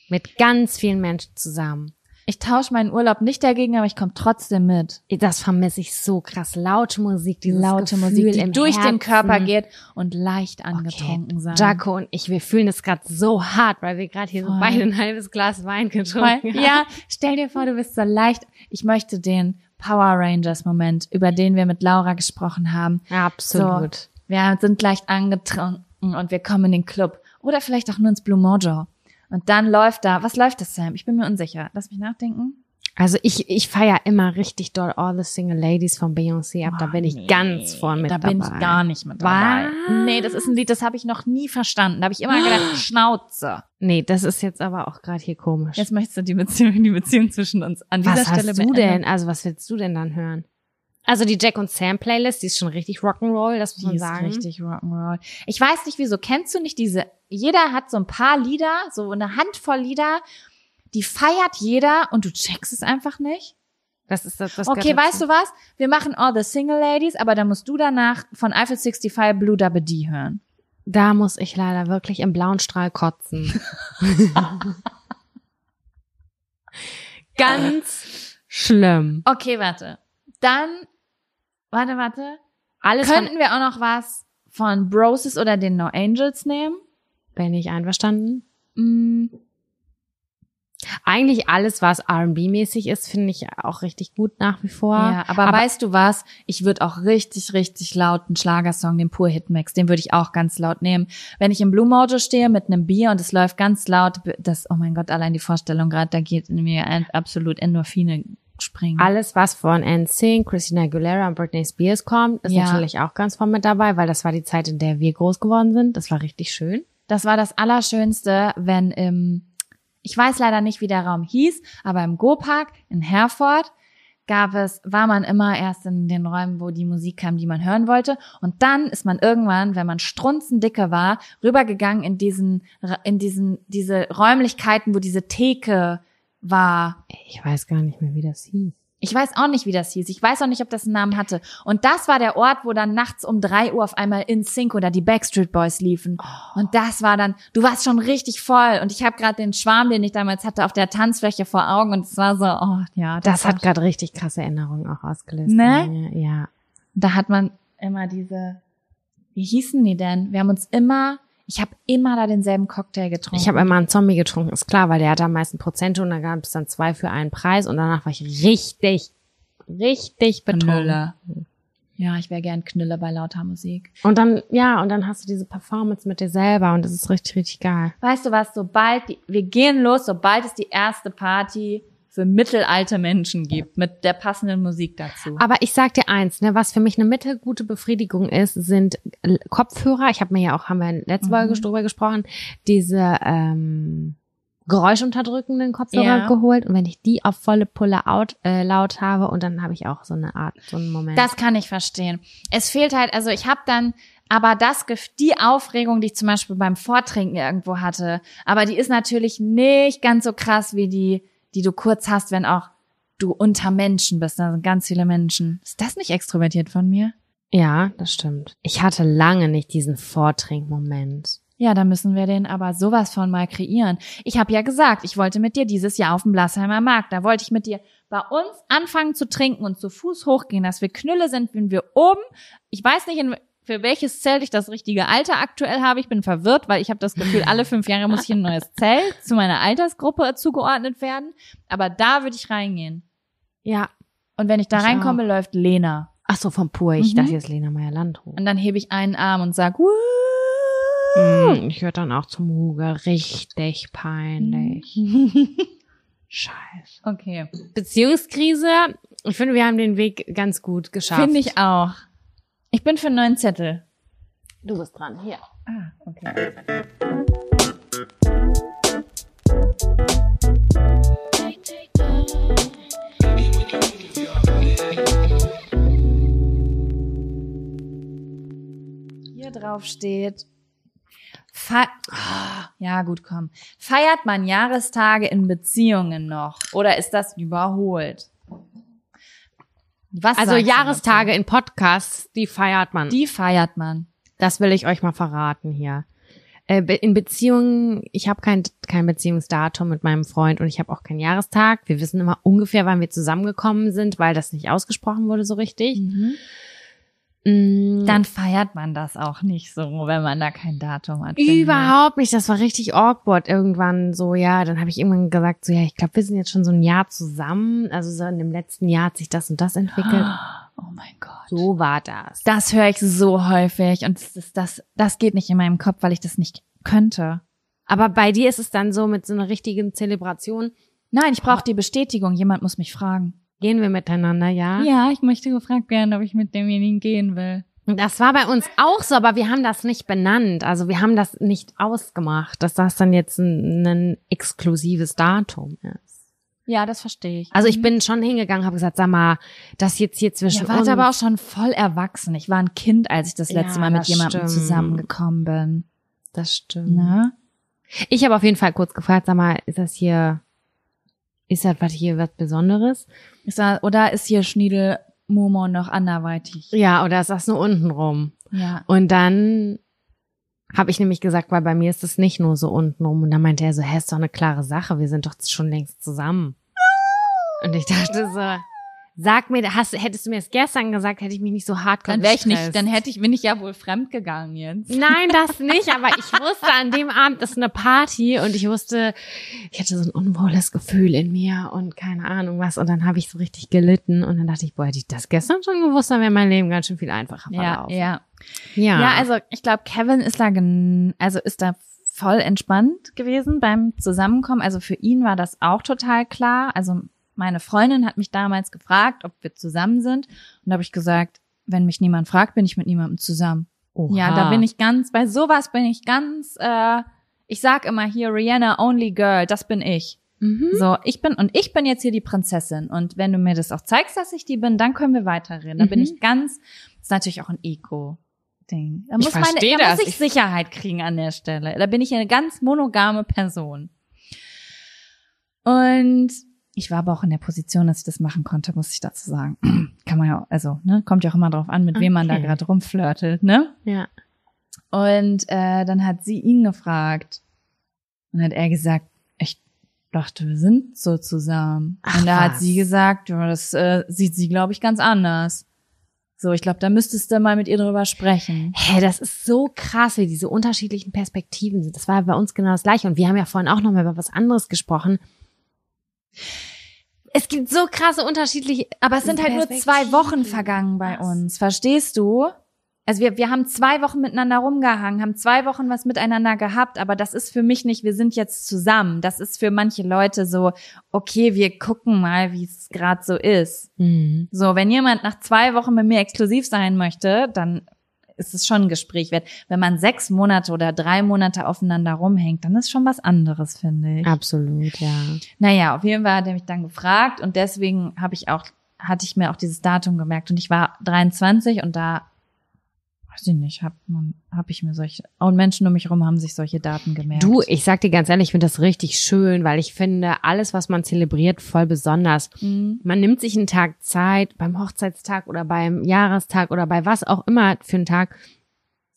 S1: Mit ganz vielen Menschen zusammen.
S2: Ich tausche meinen Urlaub nicht dagegen, aber ich komme trotzdem mit.
S1: Das vermisse ich so krass. Laute Musik, dieses
S2: Laute
S1: Gefühl
S2: Musik, die durch
S1: Herzen.
S2: den Körper geht und leicht angetrunken sein.
S1: Jaco und ich, wir fühlen es gerade so hart, weil wir gerade hier so
S2: Voll.
S1: beide ein halbes Glas Wein
S2: Voll.
S1: getrunken haben.
S2: Ja, stell dir vor, du bist so leicht. Ich möchte den Power Rangers Moment, über den wir mit Laura gesprochen haben.
S1: Absolut.
S2: Wir sind leicht angetrunken und wir kommen in den Club. Oder vielleicht auch nur ins Blue Mojo. Und dann läuft da, was läuft das, Sam? Ich bin mir unsicher. Lass mich nachdenken.
S1: Also ich, ich feier immer richtig doll All the Single Ladies von Beyoncé ab. Da bin ich
S2: Oh, Nee,
S1: ganz vorn mit
S2: Da
S1: dabei.
S2: bin ich gar nicht mit dabei.
S1: Was?
S2: Nee, das ist ein Lied, das habe ich noch nie verstanden. Da habe ich immer gedacht, (gasps) Schnauze.
S1: Nee, das ist jetzt aber auch gerade hier komisch.
S2: Jetzt möchtest du die Beziehung, die Beziehung zwischen uns an dieser
S1: was
S2: Stelle
S1: hast du
S2: beenden.
S1: denn? Also was willst du denn dann hören? Also die Jack und Sam Playlist, die ist schon richtig Rock'n'Roll, das muss
S2: Die
S1: man
S2: ist
S1: sagen.
S2: richtig Rock'n'Roll. Ich weiß nicht wieso. Kennst du nicht diese? Jeder hat so ein paar Lieder, so eine Handvoll Lieder, die feiert jeder und du checkst es einfach nicht.
S1: Das ist das. das
S2: Okay, weißt du was? Wir machen All the Single Ladies, aber dann musst du danach von Eiffel 65 Blue Dabba D hören.
S1: Da muss ich leider wirklich im blauen Strahl kotzen. (laughs) Ganz schlimm.
S2: Okay, warte. Dann, warte, warte.
S1: Alles
S2: Könnten wir auch noch was von Broses oder den No Angels nehmen?
S1: bin ich einverstanden.
S2: Mm,
S1: Eigentlich alles, was R&B-mäßig ist, finde ich auch richtig gut nach wie vor.
S2: Ja, aber, weißt du was? Ich würde auch richtig, richtig laut einen Schlagersong, den Pur Hitmix, den würde ich auch ganz laut nehmen. Wenn ich im Blue Mojo stehe mit einem Bier und es läuft ganz laut, das, oh mein Gott, allein die Vorstellung gerade, da geht in mir absolut Endorphine springen.
S1: Alles, was von NSYNC, Christina Aguilera und Britney Spears kommt, ist
S2: Ja.
S1: natürlich auch ganz vorne mit dabei, weil das war die Zeit, in der wir groß geworden sind. Das war richtig schön.
S2: Das war das Allerschönste, wenn im, ich weiß leider nicht, wie der Raum hieß, aber im Go-Park in Herford gab es, war man immer erst in den Räumen, wo die Musik kam, die man hören wollte. Und dann ist man irgendwann, wenn man strunzendicke war, rübergegangen in diesen, in diesen, diese Räumlichkeiten, wo diese Theke war.
S1: Ich weiß gar nicht mehr, wie das hieß.
S2: Ich weiß auch nicht, wie das hieß. Ich weiß auch nicht, ob das einen Namen hatte. Und das war der Ort, wo dann nachts um drei Uhr auf einmal in Sync oder die Backstreet Boys liefen. Und das war dann, du warst schon richtig voll. Und ich habe gerade den Schwarm, den ich damals hatte, auf der Tanzfläche vor Augen. Und es war so, oh ja,
S1: Das
S2: war
S1: hat gerade richtig krasse Erinnerungen auch ausgelöst.
S2: Ne?
S1: Ja.
S2: Da hat man immer diese, wie hießen die denn? Wir haben uns immer, ich habe immer da denselben Cocktail getrunken.
S1: Ich habe immer einen Zombie getrunken, ist klar, weil der hatte am meisten Prozente und da gab es dann zwei für einen Preis und danach war ich richtig, richtig betrunken.
S2: Knüller. Ja, ich wäre gern Knüller bei lauter Musik.
S1: Und dann, ja, und dann hast du diese Performance mit dir selber und das ist richtig, richtig geil.
S2: Weißt du was, sobald die, wir gehen los, sobald es die erste Party für mittelalte Menschen gibt, mit der passenden Musik dazu.
S1: Aber ich sag dir eins, ne, was für mich eine mittelgute Befriedigung ist, sind L- Kopfhörer. Ich habe mir ja auch, haben wir in letzter Folge
S2: Mhm.
S1: drüber gesprochen, diese ähm, geräuschunterdrückenden Kopfhörer
S2: Ja.
S1: geholt. Und wenn ich die auf volle Pulle out, äh, laut habe und dann habe ich auch so eine Art, so einen Moment.
S2: Das kann ich verstehen. Es fehlt halt, also ich habe dann aber das, die Aufregung, die ich zum Beispiel beim Vortrinken irgendwo hatte, aber die ist natürlich nicht ganz so krass wie die die du kurz hast, wenn auch du unter Menschen bist. Da sind ganz viele Menschen. Ist das nicht extrovertiert von mir?
S1: Ja, das stimmt. Ich hatte lange nicht diesen Vortrinkmoment.
S2: Ja, da müssen wir den aber sowas von mal kreieren. Ich habe ja gesagt, ich wollte mit dir dieses Jahr auf dem Blassheimer Markt. Da wollte ich mit dir bei uns anfangen zu trinken und zu Fuß hochgehen, dass wir Knülle sind, wenn wir oben. Ich weiß nicht, in, für welches Zelt ich das richtige Alter aktuell habe. Ich bin verwirrt, weil ich habe das Gefühl, alle fünf Jahre muss ich in ein neues (laughs) Zelt zu meiner Altersgruppe zugeordnet werden. Aber da würde ich reingehen.
S1: Ja.
S2: Und wenn ich da
S1: Ich
S2: reinkomme, läuft Lena.
S1: Ach so, vom Pur. Ich
S2: Mhm.
S1: dachte jetzt Lena Meyer-Landrut.
S2: Und dann hebe ich einen Arm und sag, Wuh!
S1: Hm, Ich höre dann auch zum Huge. Richtig peinlich. (laughs) Scheiße.
S2: Okay.
S1: Beziehungskrise. Ich finde, wir haben den Weg ganz gut geschafft.
S2: Finde ich auch. Ich bin für einen neuen Zettel.
S1: Du bist dran. Hier.
S2: Ah, okay. Hier drauf steht, Fe Ah, ja gut, komm. Feiert man Jahrestage in Beziehungen noch oder ist das überholt? Was
S1: Also Jahrestage in Podcasts, die feiert man.
S2: Die feiert man.
S1: Das will ich euch mal verraten hier. Äh, In Beziehungen, ich habe kein, kein Beziehungsdatum mit meinem Freund und ich habe auch keinen Jahrestag. Wir wissen immer ungefähr, wann wir zusammengekommen sind, weil das nicht ausgesprochen wurde so richtig. Mm,
S2: Dann feiert man das auch nicht so, wenn man da kein Datum hat.
S1: Überhaupt nicht. Das war richtig awkward irgendwann so, ja. Dann habe ich irgendwann gesagt, so, ja, ich glaube, wir sind jetzt schon so ein Jahr zusammen. Also so in dem letzten Jahr hat sich das und das entwickelt. (gasps)
S2: Oh mein Gott.
S1: So war das.
S2: Das höre ich so häufig und das, ist, das, das geht nicht in meinem Kopf, weil ich das nicht könnte.
S1: Aber bei dir ist es dann so mit so einer richtigen Zelebration.
S2: Nein, ich brauche die Bestätigung. Jemand muss mich fragen.
S1: Gehen wir miteinander, ja?
S2: Ja, ich möchte gefragt werden, ob ich mit demjenigen gehen will.
S1: Das war bei uns auch so, aber wir haben das nicht benannt. Also wir haben das nicht ausgemacht, dass das dann jetzt ein, ein exklusives Datum ist.
S2: Ja, das verstehe ich.
S1: Also ich bin schon hingegangen, habe gesagt, sag mal, das jetzt hier zwischen
S2: ja, warte
S1: uns.
S2: aber auch schon voll erwachsen. Ich war ein Kind, als ich das
S1: Ja,
S2: letzte Mal mit jemandem
S1: stimmt.
S2: zusammengekommen bin.
S1: das stimmt.
S2: Ne?
S1: Ich habe auf jeden Fall kurz gefragt, sag mal, ist das hier, ist das was hier was Besonderes?
S2: Ist da, oder ist hier Schniedel Momo noch anderweitig?
S1: Ja, oder ist das nur unten rum?
S2: Ja.
S1: Und dann habe ich nämlich gesagt, weil bei mir ist es nicht nur so unten rum. Und dann meinte er so, hä, ist doch eine klare Sache, wir sind doch schon längst zusammen. Und ich dachte so, sag mir, hast, hättest du mir das gestern gesagt, hätte ich mich nicht so hart
S2: Dann wäre ich nicht, dann hätte ich, bin ich ja wohl fremd gegangen jetzt.
S1: Nein, das (laughs) nicht, aber ich wusste, an dem Abend ist eine Party und ich wusste, ich hatte so ein unwohles Gefühl in mir und keine Ahnung was. Und dann habe ich so richtig gelitten und dann dachte ich, boah, hätte ich das gestern schon gewusst, dann wäre mein Leben ganz schön viel einfacher
S2: Ja,
S1: verlaufen.
S2: ja.
S1: ja.
S2: Ja, also ich glaube, Kevin ist da, gen also ist da voll entspannt gewesen beim Zusammenkommen. Also für ihn war das auch total klar. Also meine Freundin hat mich damals gefragt, ob wir zusammen sind. Und da habe ich gesagt, wenn mich niemand fragt, bin ich mit niemandem zusammen.
S1: Oha.
S2: Ja, da bin ich ganz, bei sowas bin ich ganz, äh, ich sag immer hier, Rihanna, only girl, das bin ich.
S1: Mhm.
S2: So, ich bin, und ich bin jetzt hier die Prinzessin. Und wenn du mir das auch zeigst, dass ich die bin, dann können wir weiterreden. Da bin
S1: Mhm.
S2: ich ganz, das ist natürlich auch ein Ego-Ding. Da
S1: Ich
S2: muss, meine, da muss ich
S1: Ich-
S2: Sicherheit kriegen an der Stelle. Da bin ich eine ganz monogame Person. Und ich war aber auch in der Position, dass ich das machen konnte, muss ich dazu sagen. (clears throat) Kann man ja, also, ne, kommt ja auch immer drauf an, mit wem man da
S1: Okay.
S2: gerade rumflirtet, ne?
S1: Ja.
S2: Und äh, dann hat sie ihn gefragt. Und hat er gesagt, ich dachte, wir sind so zusammen.
S1: Ach,
S2: und da hat sie gesagt, ja, das äh, sieht sie, glaube ich, ganz anders. So, ich glaube, da müsstest du mal mit ihr drüber sprechen.
S1: Hä, das ist so krass, wie diese unterschiedlichen Perspektiven sind. Das war bei uns genau das Gleiche. Und wir haben ja vorhin auch noch mal über was anderes gesprochen. Es gibt so krasse unterschiedliche,
S2: Aber es sind halt nur zwei Wochen vergangen bei uns, verstehst du? Also wir, wir haben zwei Wochen miteinander rumgehangen, haben zwei Wochen was miteinander gehabt, aber das ist für mich nicht, wir sind jetzt zusammen. Das ist für manche Leute so, okay, wir gucken mal, wie es gerade so ist.
S1: Mhm.
S2: So, wenn jemand nach zwei Wochen mit mir exklusiv sein möchte, dann ist es schon ein Gespräch wert. Wenn man sechs Monate oder drei Monate aufeinander rumhängt, dann ist schon was anderes, finde ich.
S1: Absolut, ja.
S2: Naja, auf jeden Fall hat er mich dann gefragt und deswegen habe ich auch, hatte ich mir auch dieses Datum gemerkt und ich war 23 und da weiß ich nicht, hab, man, hab ich mir solche, und Menschen um mich herum haben sich solche Daten gemerkt.
S1: Du, ich sag dir ganz ehrlich, ich finde das richtig schön, weil ich finde, alles, was man zelebriert, voll besonders.
S2: Mhm.
S1: Man nimmt sich einen Tag Zeit, beim Hochzeitstag oder beim Jahrestag oder bei was auch immer für einen Tag.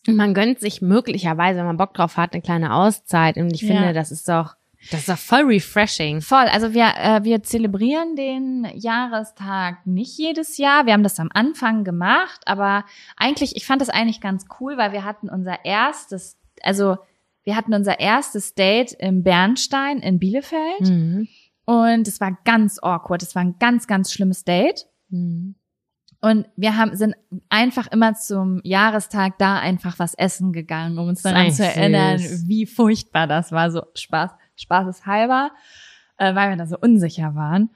S1: Und man gönnt sich möglicherweise, wenn man Bock drauf hat, eine kleine Auszeit. Und ich
S2: Ja.
S1: finde, das ist doch, das ist doch voll refreshing.
S2: Voll, also wir, äh, wir zelebrieren den Jahrestag nicht jedes Jahr. Wir haben das am Anfang gemacht, aber eigentlich, ich fand das eigentlich ganz cool, weil wir hatten unser erstes, also wir hatten unser erstes Date im Bernstein in Bielefeld
S1: Mhm.
S2: und es war ganz awkward. Es war ein ganz, ganz schlimmes Date.
S1: Mhm.
S2: Und wir haben, sind einfach immer zum Jahrestag da einfach was essen gegangen, um uns daran zu erinnern,
S1: süß.
S2: wie furchtbar das war. So Spaß, spaßeshalber, äh, weil wir da so unsicher waren.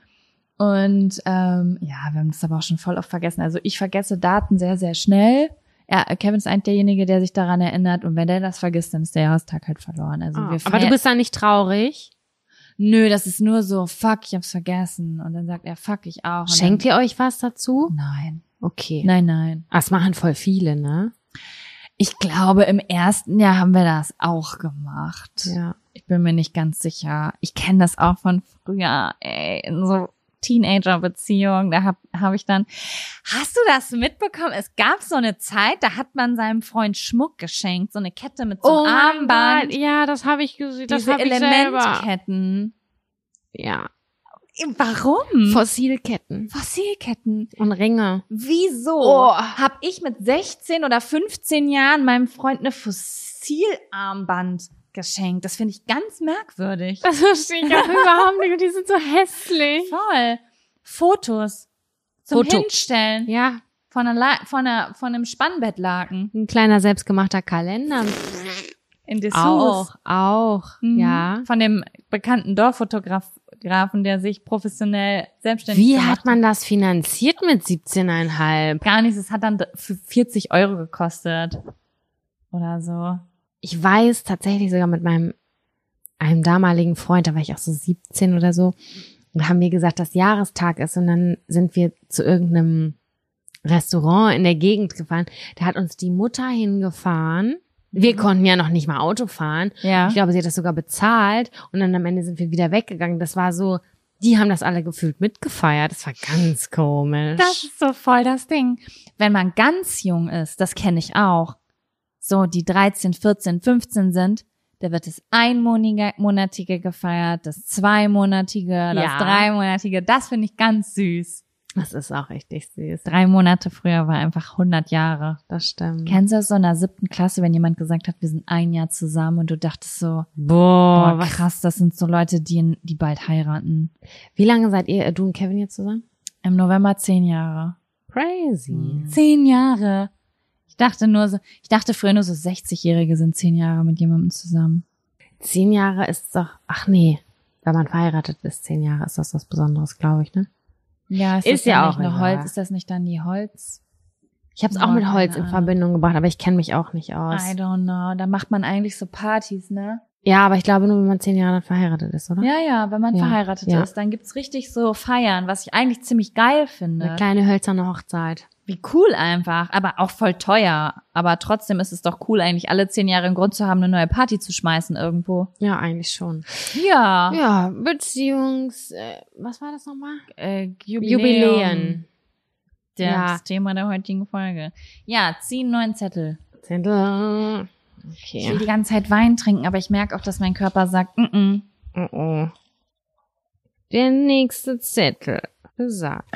S2: Und ähm, ja, wir haben das aber auch schon voll oft vergessen. Also ich vergesse Daten sehr, sehr schnell. Ja, Kevin ist eigentlich derjenige, der sich daran erinnert. Und wenn der das vergisst, dann ist der Jahrestag halt verloren. Also
S1: Ah,
S2: wir
S1: aber du bist da nicht traurig.
S2: Nö, das ist nur so, fuck, ich hab's vergessen. Und dann sagt er, fuck, ich auch. Und
S1: Schenkt ihr euch was dazu?
S2: dann, Nein.
S1: Okay.
S2: Nein, nein.
S1: Das machen voll viele, ne?
S2: Ich glaube, im ersten Jahr haben wir das auch gemacht.
S1: Ja.
S2: Ich bin mir nicht ganz sicher. Ich kenne das auch von früher, ey, in so Teenager-Beziehungen. Da habe hab ich dann, hast du das mitbekommen? Es gab so eine Zeit, da hat man seinem Freund Schmuck geschenkt, so eine Kette mit so einem
S1: Oh
S2: Armband.
S1: Ja, das habe ich gesehen. Das
S2: diese
S1: habe selber.
S2: Elementketten.
S1: Ja.
S2: Warum?
S1: Fossilketten
S2: Fossilketten.
S1: und Ringe.
S2: Wieso
S1: Oh.
S2: hab ich mit 16 oder 15 Jahren meinem Freund eine Fossilarmband geschenkt? Das finde ich ganz merkwürdig.
S1: Das verstehe ich auch überhaupt nicht. Und die sind so hässlich.
S2: Voll. Fotos zum
S1: Foto.
S2: Hinstellen
S1: Ja,
S2: von, einer, von, einer, von einem Spannbettlaken
S1: ein kleiner selbstgemachter Kalender.
S2: in Dessous.
S1: Auch, auch,
S2: Mhm.
S1: ja.
S2: Von dem bekannten Dorffotografen, der sich professionell selbstständig
S1: Wie
S2: gemacht
S1: hat man das finanziert mit 17,5?
S2: Gar nichts. Es hat dann für 40 Euro gekostet. Oder so.
S1: Ich weiß tatsächlich sogar mit meinem einem damaligen Freund, da war ich auch so 17 oder so, und haben mir gesagt, dass Jahrestag ist und dann sind wir zu irgendeinem Restaurant in der Gegend gefahren. Da hat uns die Mutter hingefahren. Wir konnten ja noch nicht mal Auto fahren.
S2: Ja.
S1: Ich glaube, sie hat das sogar bezahlt und dann am Ende sind wir wieder weggegangen. Das war so, die haben das alle gefühlt mitgefeiert. Das war ganz komisch.
S2: Das ist so voll das Ding. Wenn man ganz jung ist, das kenne ich auch, so die 13, 14, 15 sind, da wird das einmonatige gefeiert, das zweimonatige, das
S1: Ja.
S2: dreimonatige. Das finde ich ganz süß.
S1: Das ist auch richtig süß.
S2: Drei Monate früher war einfach 100 Jahre.
S1: Das stimmt.
S2: Kennst du das so in der siebten Klasse, wenn jemand gesagt hat, wir sind ein Jahr zusammen und du dachtest so,
S1: Boah,
S2: boah, krass, das sind so Leute, die, die bald heiraten.
S1: Wie lange seid ihr, äh, du und Kevin jetzt zusammen?
S2: Im November zehn Jahre.
S1: Crazy.
S2: Zehn Jahre. Ich dachte nur so, ich dachte früher nur so 60-Jährige sind zehn Jahre mit jemandem zusammen.
S1: Zehn Jahre ist doch, ach nee, wenn man verheiratet ist, zehn Jahre ist das was Besonderes, glaube ich, ne?
S2: Ja, ist,
S1: Ist
S2: das
S1: ja auch
S2: eine
S1: egal.
S2: Holz? Ist das nicht dann die Holz?
S1: Ich habe es auch mit Holz in. Verbindung gebracht, aber ich kenne mich auch nicht aus.
S2: I don't know. Da macht man eigentlich so Partys, ne?
S1: Ja, aber ich glaube nur, wenn man zehn Jahre dann verheiratet ist, oder?
S2: Ja, ja, wenn man
S1: Ja,
S2: verheiratet
S1: ja.
S2: ist, dann gibt's richtig so Feiern, was ich eigentlich ziemlich geil finde.
S1: Eine kleine hölzerne Hochzeit.
S2: Wie cool einfach, aber auch voll teuer. Aber trotzdem ist es doch cool, eigentlich alle zehn Jahre einen Grund zu haben, eine neue Party zu schmeißen irgendwo.
S1: Ja, eigentlich schon.
S2: Ja.
S1: Ja, Beziehungs, äh, was war das nochmal?
S2: Äh, Jubiläum.
S1: Jubiläen.
S2: Das
S1: Ja.
S2: Thema der heutigen Folge. Ja, zieh einen neuen Zettel.
S1: Zettel.
S2: Ich will
S1: Okay.
S2: die ganze Zeit Wein trinken, aber ich merke auch, dass mein Körper sagt, mm -mm.
S1: Oh, oh. Der nächste Zettel besagt.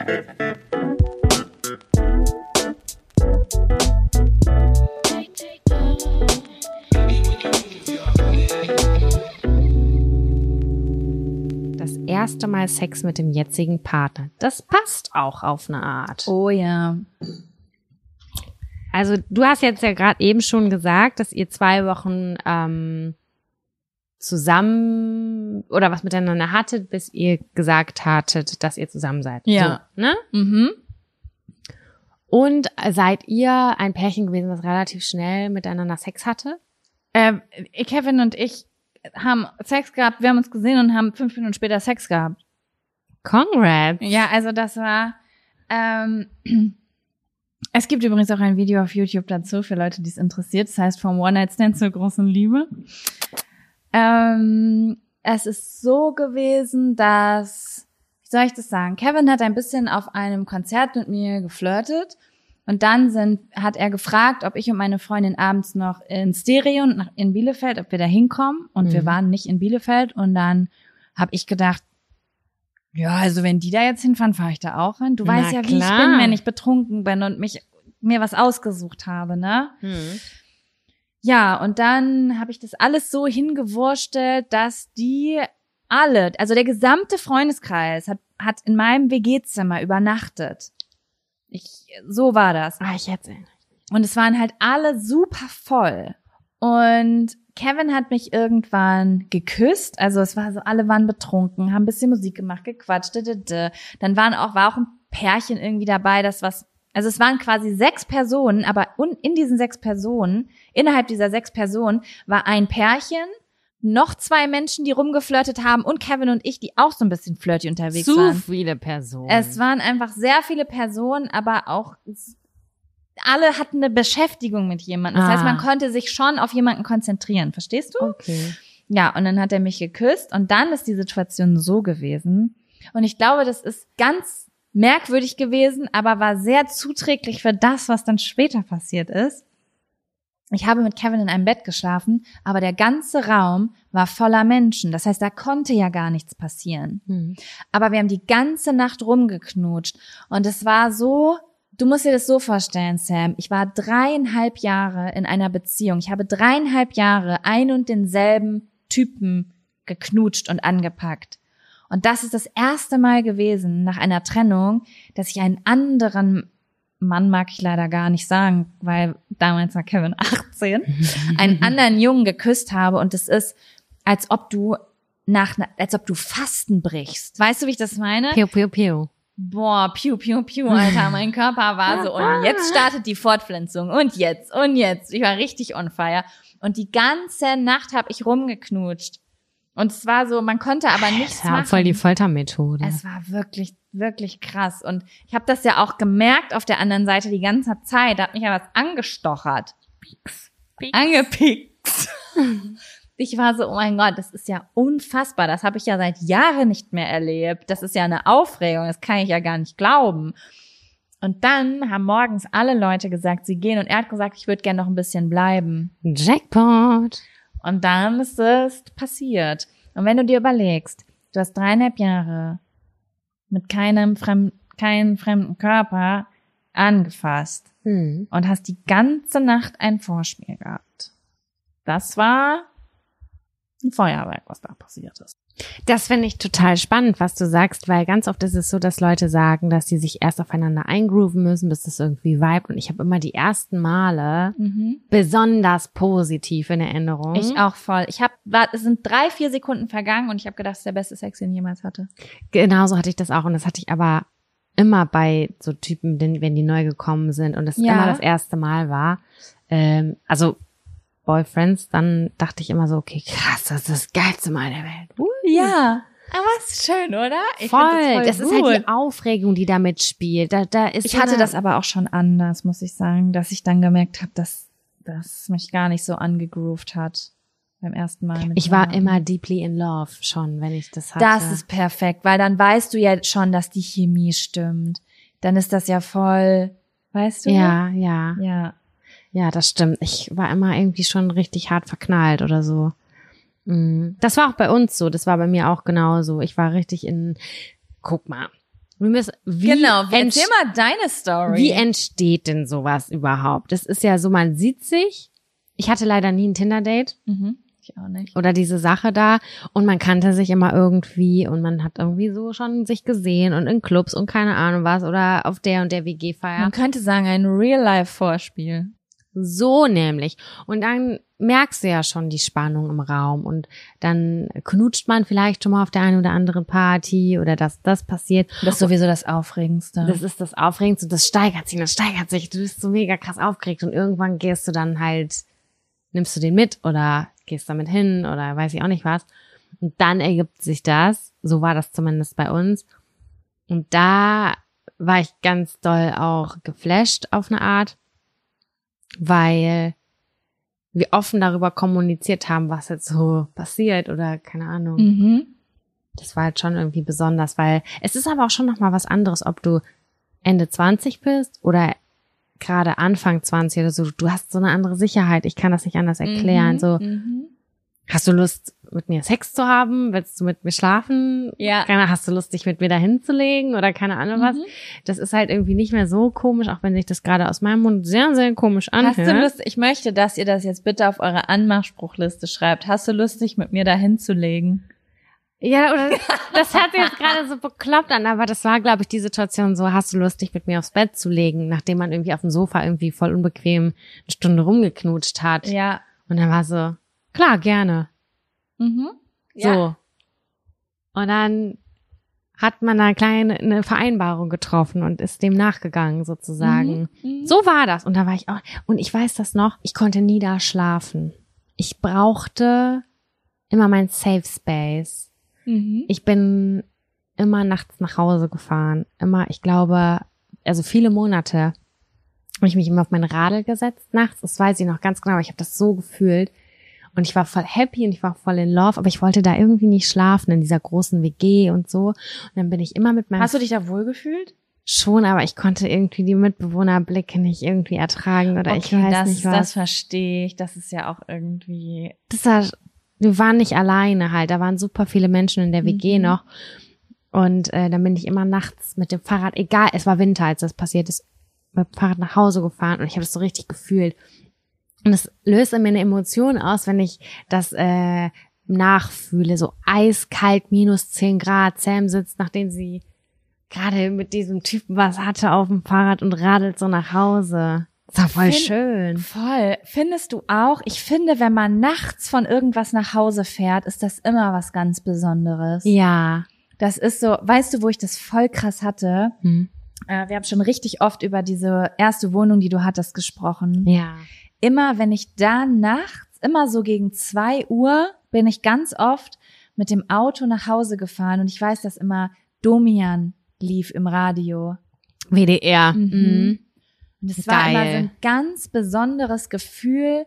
S1: Das erste Mal Sex mit dem jetzigen Partner. Das passt auch auf eine Art.
S2: Oh ja.
S1: Also du hast jetzt ja gerade eben schon gesagt, dass ihr zwei Wochen ähm, zusammen oder was miteinander hattet, bis ihr gesagt hattet, dass ihr zusammen seid.
S2: Ja.
S1: So, ne?
S2: Mhm.
S1: Und seid ihr ein Pärchen gewesen, was relativ schnell miteinander Sex hatte?
S2: Ähm, Kevin und ich haben Sex gehabt, wir haben uns gesehen und haben fünf Minuten später Sex gehabt.
S1: Congrats.
S2: Ja, also das war, ähm, (clears throat) Es gibt übrigens auch ein Video auf YouTube dazu für Leute, die es interessiert. Das heißt vom One Night Stand zur großen Liebe. Ähm, es ist so gewesen, dass, wie soll ich das sagen? Kevin hat ein bisschen auf einem Konzert mit mir geflirtet. Und dann sind, hat er gefragt, ob ich und meine Freundin abends noch in Stereo und nach, in Bielefeld, ob wir da hinkommen. Und wir
S1: Mhm.
S2: waren nicht in Bielefeld. Und dann habe ich gedacht, ja, also wenn die da jetzt hinfahren, fahre ich da auch hin. Du
S1: Na
S2: weißt ja, wie ich
S1: klar.
S2: bin, wenn ich betrunken bin und mich mir was ausgesucht habe, ne? Ja, und dann habe ich das alles so hingewurstelt, dass die alle, also der gesamte Freundeskreis hat, hat in meinem WG-Zimmer übernachtet. Ich, so war das.
S1: Ah, ich erzähle.
S2: Und es waren halt alle super voll. Und Kevin hat mich irgendwann geküsst. Also es war so, alle waren betrunken, haben ein bisschen Musik gemacht, gequatscht. d, d, d. Dann waren auch, war auch ein Pärchen irgendwie dabei, das was, also es waren quasi sechs Personen, aber in diesen sechs Personen, innerhalb dieser sechs Personen, war ein Pärchen, noch zwei Menschen, die rumgeflirtet haben und Kevin und ich, die auch so ein bisschen flirty unterwegs
S1: Zu
S2: waren.
S1: viele Personen.
S2: Es waren einfach sehr viele Personen, aber auch alle hatten eine Beschäftigung mit jemandem. Das heißt,
S1: Ah.
S2: man konnte sich schon auf jemanden konzentrieren. Verstehst du?
S1: okay.
S2: Ja, und dann hat er mich geküsst und dann ist die Situation so gewesen. Und ich glaube, das ist ganz merkwürdig gewesen, aber war sehr zuträglich für das, was dann später passiert ist. Ich habe mit Kevin in einem Bett geschlafen, aber der ganze Raum war voller Menschen. Das heißt, da konnte ja gar nichts passieren.
S1: Hm.
S2: Aber wir haben die ganze Nacht rumgeknutscht. Und es war so, du musst dir das so vorstellen, Sam. Ich war dreieinhalb Jahre in einer Beziehung. Ich habe dreieinhalb Jahre ein und denselben Typen geknutscht und angepackt. Und das ist das erste Mal gewesen nach einer Trennung, dass ich einen anderen Mann mag ich leider gar nicht sagen, weil damals war Kevin (laughs) 18, (laughs) einen anderen Jungen geküsst habe und es ist, als ob du nach, als ob du Fasten brichst. Weißt du, wie ich das meine?
S1: Piu, piu, piu.
S2: Boah, piu, piu, piu, Alter, (laughs) mein Körper war so, und jetzt startet die Fortpflanzung, und jetzt, und jetzt. Ich war richtig on fire. Und die ganze Nacht habe ich rumgeknutscht. Und es war so, man konnte aber nichts
S1: Ja,
S2: machen.
S1: voll die Foltermethode.
S2: Es war wirklich, wirklich krass. Und ich habe das ja auch gemerkt auf der anderen Seite die ganze Zeit. Da hat mich ja was angestochert. Angepickt. (laughs) Ich war so, oh mein Gott, das ist ja unfassbar. Das habe ich ja seit Jahren nicht mehr erlebt. Das ist ja eine Aufregung. Das kann ich ja gar nicht glauben. Und dann haben morgens alle Leute gesagt, sie gehen. Und er hat gesagt, ich würde gerne noch ein bisschen bleiben.
S1: Jackpot.
S2: Und dann ist es passiert. Und wenn du dir überlegst, du hast dreieinhalb Jahre mit keinem fremden, keinen fremden Körper angefasst
S1: Hm.
S2: und hast die ganze Nacht ein Vorspiel gehabt. Das war ein Feuerwerk, was da passiert ist.
S1: Das finde ich total spannend, was du sagst, weil ganz oft ist es so, dass Leute sagen, dass sie sich erst aufeinander eingrooven müssen, bis das irgendwie vibet. Und ich habe immer die ersten Male besonders positiv in Erinnerung.
S2: Ich auch voll. Ich habe, es sind drei, vier Sekunden vergangen und ich habe gedacht, das ist der beste Sex, den ich jemals hatte.
S1: Genauso hatte ich das auch. Und das hatte ich aber immer bei so Typen, wenn die neu gekommen sind und es
S2: Ja.
S1: immer das erste Mal war. Ähm, also Boyfriends, dann dachte ich immer so, okay, krass, das ist das geilste Mal der Welt. Uh,
S2: Ja. Aber ist schön, oder? Ich
S1: voll.
S2: find
S1: Das, ist halt die Aufregung, die da mitspielt. Da, da ist
S2: Ich
S1: so
S2: hatte das aber auch schon anders, muss ich sagen, dass ich dann gemerkt habe, dass das mich gar nicht so angegroovt hat beim ersten Mal. Mit
S1: Ich war immer deeply in love schon, wenn ich das hatte.
S2: Das ist perfekt, weil dann weißt du ja schon, dass die Chemie stimmt. Dann ist das ja voll, weißt du?
S1: ja, ja,
S2: Ja.
S1: Ja, das stimmt. Ich war immer irgendwie schon richtig hart verknallt oder so. Mm. Das war auch bei uns so. Das war bei mir auch genauso. Ich war richtig in. Guck mal. Wir müssen, wie
S2: genau. Erzähl mal deine Story.
S1: Wie entsteht denn sowas überhaupt? Das ist ja so, man sieht sich. Ich hatte leider nie ein Tinder-Date
S2: mhm. Ich auch nicht.
S1: oder diese Sache da und man kannte sich immer irgendwie und man hat irgendwie so schon sich gesehen und in Clubs und keine Ahnung was oder auf der und der WG-Feier.
S2: Man könnte sagen, ein Real-Life-Vorspiel.
S1: So nämlich. Und dann merkst du ja schon die Spannung im Raum und dann knutscht man vielleicht schon mal auf der einen oder anderen Party oder dass das passiert.
S2: Das ist sowieso das Aufregendste.
S1: Das ist das Aufregendste, das steigert sich, das steigert sich. Du bist so mega krass aufgeregt und irgendwann gehst du dann halt, nimmst du den mit oder gehst damit hin oder weiß ich auch nicht was. Und dann ergibt sich das, so war das zumindest bei uns. Und da war ich ganz doll auch geflasht auf eine Art, weil wir offen darüber kommuniziert haben, was jetzt so passiert oder keine Ahnung.
S2: Mhm.
S1: Das war halt schon irgendwie besonders, weil es ist aber auch schon noch mal was anderes, ob du Ende 20 bist oder gerade Anfang 20 oder so. Du hast so eine andere Sicherheit. Ich kann das nicht anders erklären.
S2: Mhm.
S1: So,
S2: Mhm.
S1: Hast du Lust, mit mir Sex zu haben? Willst du mit mir schlafen?
S2: Ja.
S1: Keine, hast du Lust, dich mit mir dahin zu legen oder keine Ahnung was?
S2: Mhm.
S1: Das ist halt irgendwie nicht mehr so komisch, auch wenn sich das gerade aus meinem Mund sehr, sehr komisch anhört.
S2: Hast du Lust, ich möchte, dass ihr das jetzt bitte auf eure Anmachspruchliste schreibt. Hast du Lust, dich mit mir dahin zu legen?
S1: Ja, oder (laughs) das hört sich jetzt gerade so bekloppt an, aber das war, glaube ich, die Situation so, hast du Lust, dich mit mir aufs Bett zu legen, nachdem man irgendwie auf dem Sofa irgendwie voll unbequem eine Stunde rumgeknutscht hat.
S2: Ja.
S1: Und dann war so, klar, gerne.
S2: Mhm.
S1: So.
S2: Ja.
S1: Und dann hat man eine kleine eine Vereinbarung getroffen und ist dem nachgegangen sozusagen.
S2: Mhm.
S1: So war das. Und da war ich auch, und ich weiß das noch, ich konnte nie da schlafen. Ich brauchte immer mein Safe Space.
S2: Mhm.
S1: Ich bin immer nachts nach Hause gefahren. Immer, ich glaube, also viele Monate habe ich mich immer auf mein Radl gesetzt nachts. Das weiß ich noch ganz genau. aber Ich habe das so gefühlt. Und ich war voll happy und ich war voll in love, aber ich wollte da irgendwie nicht schlafen in dieser großen WG und so. Und dann bin ich immer mit meinem
S2: Hast du dich da wohlgefühlt?
S1: schon, aber ich konnte irgendwie die Mitbewohnerblicke nicht irgendwie ertragen oder ich weiß
S2: das,
S1: nicht
S2: das
S1: was.
S2: verstehe ich. Das ist ja auch irgendwie.
S1: Das war, wir waren nicht alleine halt, da waren super viele Menschen in der WG
S2: Mhm.
S1: noch. Und äh, dann bin ich immer nachts mit dem Fahrrad, egal, es war Winter, als das passiert ist, mit dem Fahrrad nach Hause gefahren und ich habe das so richtig gefühlt. Und es löst in mir eine Emotion aus, wenn ich das äh, nachfühle, so eiskalt, minus 10 Grad. Sam sitzt, nachdem sie gerade mit diesem Typen was hatte auf dem Fahrrad und radelt so nach Hause. Das war voll
S2: Find-
S1: schön.
S2: Voll. Findest du auch? Ich finde, wenn man nachts von irgendwas nach Hause fährt, ist das immer was ganz Besonderes.
S1: Ja.
S2: Das ist so, weißt du, wo ich das voll krass hatte?
S1: Hm.
S2: Äh, wir haben schon richtig oft über diese erste Wohnung, die du hattest, gesprochen.
S1: Ja.
S2: Immer, wenn ich da nachts, immer so gegen zwei Uhr, bin ich ganz oft mit dem Auto nach Hause gefahren und ich weiß, dass immer Domian lief im Radio.
S1: WDR.
S2: Mhm.
S1: Mhm.
S2: Und es war immer so ein ganz besonderes Gefühl,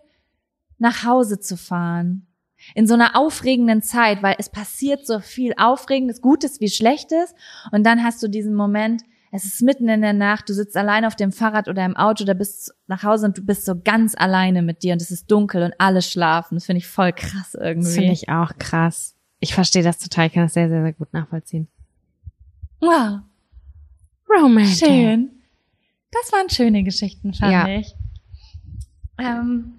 S2: nach Hause zu fahren. In so einer aufregenden Zeit, weil es passiert so viel Aufregendes, Gutes wie Schlechtes. Und dann hast du diesen Moment, es ist mitten in der Nacht, du sitzt allein auf dem Fahrrad oder im Auto, da bist nach Hause und du bist so ganz alleine mit dir und es ist dunkel und alle schlafen. Das finde ich voll krass irgendwie.
S1: Das finde ich auch krass. Ich verstehe das total. Ich kann das sehr, sehr, sehr gut nachvollziehen.
S2: Wow,
S1: Romantic.
S2: schön. Das waren schöne Geschichten, fand
S1: Ja.
S2: ich. Ähm,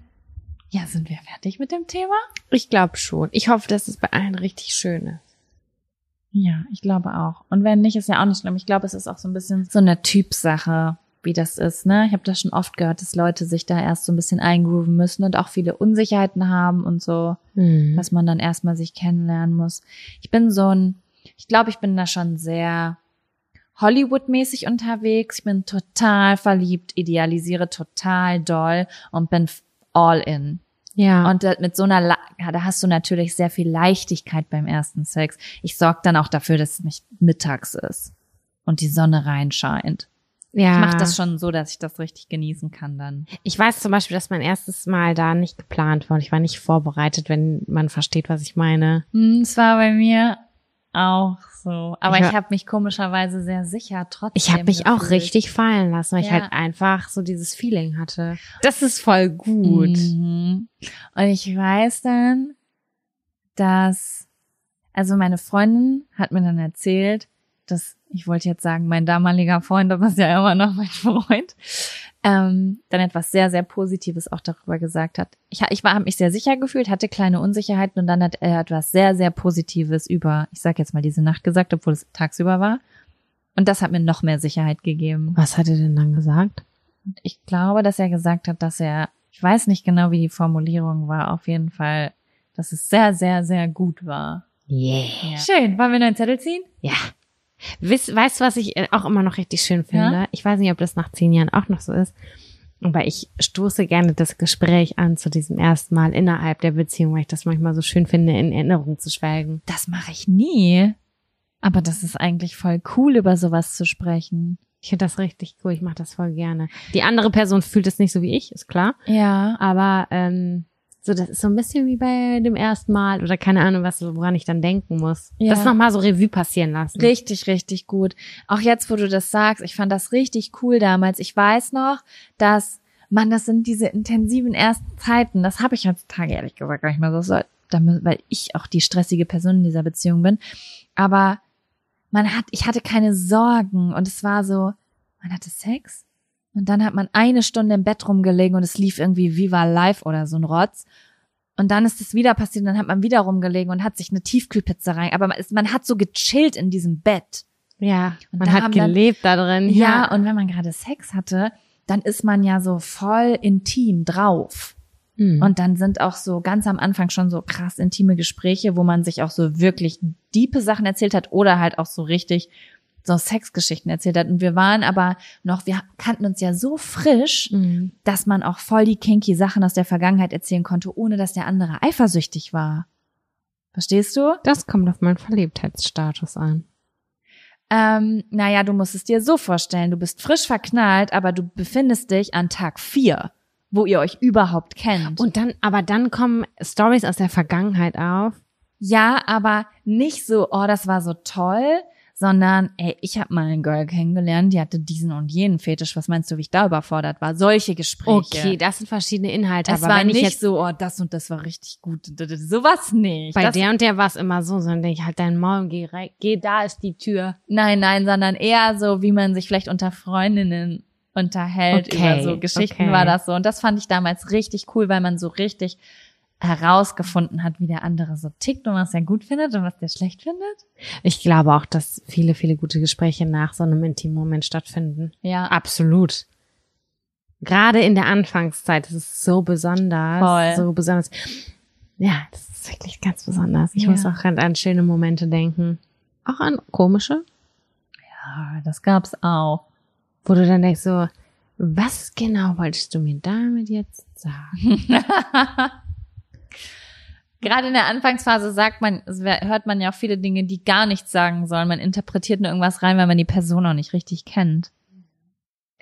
S2: ja, sind wir fertig mit dem Thema?
S1: Ich glaube schon. Ich hoffe, dass es bei allen richtig schön ist.
S2: Ja, ich glaube auch. Und wenn nicht, ist ja auch nicht schlimm. Ich glaube, es ist auch so ein bisschen so eine Typsache, wie das ist. Ne? Ich habe das schon oft gehört, dass Leute sich da erst so ein bisschen eingrooven müssen und auch viele Unsicherheiten haben und so,
S1: Mhm.
S2: dass man dann erstmal sich kennenlernen muss. Ich bin so ein, ich glaube, ich bin da schon sehr Hollywood-mäßig unterwegs. Ich bin total verliebt, idealisiere total doll und bin all in.
S1: Ja.
S2: Und mit so einer, ja, da hast du natürlich sehr viel Leichtigkeit beim ersten Sex. Ich sorge dann auch dafür, dass es nicht mittags ist und die Sonne reinscheint.
S1: ja.
S2: Ich mache das schon so, dass ich das richtig genießen kann dann.
S1: Ich weiß zum Beispiel, dass mein erstes Mal da nicht geplant war und ich war nicht vorbereitet, wenn man versteht, was ich meine.
S2: Hm, Es war bei mir auch so. Aber
S1: Ich
S2: ich, habe mich komischerweise sehr sicher trotzdem.
S1: Ich habe mich auch richtig fallen lassen, weil ich
S2: Ja.
S1: halt einfach so dieses Feeling hatte. Das ist voll gut.
S2: Mhm. Und ich weiß dann, dass, also meine Freundin hat mir dann erzählt, dass, ich wollte jetzt sagen, mein damaliger Freund, aber ist ja immer noch mein Freund, ähm, dann etwas sehr, sehr Positives auch darüber gesagt hat. Ich, ich war, habe mich sehr sicher gefühlt, hatte kleine Unsicherheiten und dann hat er etwas sehr, sehr Positives über, ich sag jetzt mal diese Nacht gesagt, obwohl es tagsüber war. Und das hat mir noch mehr Sicherheit gegeben.
S1: Was hat er denn dann gesagt?
S2: Ich glaube, dass er gesagt hat, dass er, ich weiß nicht genau, wie die Formulierung war, auf jeden Fall, dass es sehr, sehr, sehr gut war.
S1: Yeah.
S2: Schön. Wollen wir noch einen Zettel ziehen?
S1: Ja. Weißt, weißt du, was ich äh, auch immer noch richtig schön finde?
S2: Ja?
S1: Ich weiß nicht, ob das nach zehn Jahren auch noch so ist. Aber ich stoße gerne das Gespräch an zu diesem ersten Mal innerhalb der Beziehung, weil ich das manchmal so schön finde, in Erinnerung zu schwelgen.
S2: Das mache ich nie. Aber das ist eigentlich voll cool, über sowas zu sprechen.
S1: Ich finde das richtig cool. Ich mache das voll gerne. Die andere Person fühlt es nicht so wie ich, ist klar.
S2: Ja.
S1: Aber ähm, so, das ist so ein bisschen wie bei dem ersten Mal oder keine Ahnung, was woran ich dann denken muss.
S2: Ja.
S1: Das nochmal so Revue passieren lassen.
S2: Richtig, richtig gut. Auch jetzt, wo du das sagst, ich fand das richtig cool damals. Ich weiß noch, dass man, das sind diese intensiven ersten Zeiten. Das habe ich heutzutage ehrlich gesagt gar nicht mehr so, weil ich auch die stressige Person in dieser Beziehung bin. Aber man hat, ich hatte keine Sorgen und es war so, man hatte Sex und dann hat man eine Stunde im Bett rumgelegen und es lief irgendwie Viva Live oder so ein Rotz. Und dann ist es wieder passiert und dann hat man wieder rumgelegen und hat sich eine Tiefkühlpizza rein. Aber man, ist, man hat so gechillt in diesem Bett.
S1: Ja,
S2: Und
S1: man hat
S2: haben dann-
S1: gelebt da drin.
S2: Ja, und wenn man gerade Sex hatte, dann ist man ja so voll intim drauf.
S1: Mhm.
S2: Und dann sind auch so ganz am Anfang schon so krass intime Gespräche, wo man sich auch so wirklich diepe Sachen erzählt hat oder halt auch so richtig so Sexgeschichten erzählt hat. Und wir waren aber noch, wir kannten uns ja so frisch,
S1: Mhm.
S2: dass man auch voll die kinky Sachen aus der Vergangenheit erzählen konnte, ohne dass der andere eifersüchtig war. Verstehst du?
S1: Das kommt auf meinen Verliebtheitsstatus an.
S2: Ähm, naja, du musst es dir so vorstellen, du bist frisch verknallt, aber du befindest dich an Tag vier, wo ihr euch überhaupt kennt.
S1: Und dann, aber dann kommen Stories aus der Vergangenheit auf.
S2: ja, aber nicht so, oh, das war so toll, sondern, ey, ich habe mal eine Girl kennengelernt, die hatte diesen und jenen Fetisch. Was meinst du, wie ich da überfordert war? Solche Gespräche.
S1: Okay, das sind verschiedene Inhalte.
S2: es
S1: aber
S2: war
S1: wenn ich
S2: nicht
S1: jetzt
S2: so, oh, das und das war richtig gut. Sowas nicht.
S1: bei
S2: das,
S1: der und der war es immer so, sondern denke ich halt dein Maul, geh rein, geh, da ist die Tür.
S2: Nein, nein, sondern eher so, wie man sich vielleicht unter Freundinnen unterhält
S1: Okay,
S2: über so Geschichten
S1: okay.
S2: war das so. Und das fand ich damals richtig cool, weil man so richtig herausgefunden hat, wie der andere so tickt und was er gut findet und was der schlecht findet.
S1: Ich glaube auch, dass viele, viele gute Gespräche nach so einem intimen Moment stattfinden.
S2: Ja,
S1: Absolut. Gerade in der Anfangszeit, das ist so besonders.
S2: Voll.
S1: So besonders. Ja, das ist wirklich ganz besonders. Ich
S2: Ja.
S1: muss auch an, an schöne Momente denken. Auch an komische,
S2: ja, das gab's auch.
S1: wo du dann denkst so, was genau wolltest du mir damit jetzt sagen? (laughs)
S2: Gerade in der Anfangsphase sagt man, hört man ja auch viele Dinge, die gar nichts sagen sollen. Man interpretiert nur irgendwas rein, weil man die Person noch nicht richtig kennt.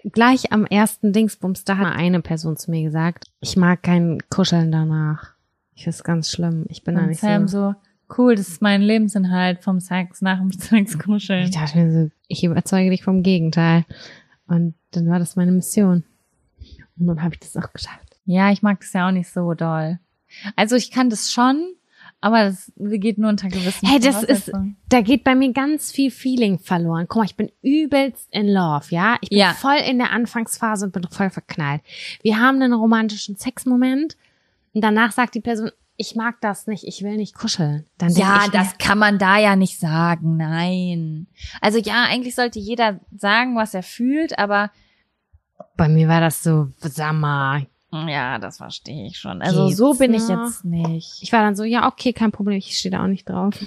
S1: Gleich am ersten Dingsbums, da hat eine Person zu mir gesagt, ich mag kein Kuscheln danach. Ich finde es ganz schlimm. Ich bin da nicht
S2: Sam
S1: so.
S2: so, cool, das ist mein Lebensinhalt vom Sex nach dem Sex kuscheln.
S1: Ich dachte mir so, ich überzeuge dich vom Gegenteil. Und dann war das meine Mission. Und dann habe ich das auch geschafft.
S2: Ja, ich mag das ja auch nicht so doll. Also ich kann das schon, aber das geht nur unter gewissen
S1: Hey, das ist, da geht bei mir ganz viel Feeling verloren. Guck mal, ich bin übelst in love, ja? Ich bin
S2: Ja.
S1: voll in der Anfangsphase und bin voll verknallt. Wir haben einen romantischen Sexmoment und danach sagt die Person, ich mag das nicht, ich will nicht kuscheln. Dann
S2: Ja,
S1: ich
S2: das kann man da ja nicht sagen. Nein. Also ja, eigentlich sollte jeder sagen, was er fühlt, aber
S1: bei mir war das so, sag mal.
S2: Ja, das verstehe ich schon. Also
S1: Geht's
S2: so bin ich
S1: noch?
S2: jetzt nicht.
S1: Ich war dann so, ja, okay, kein Problem, ich stehe da auch nicht drauf. (laughs)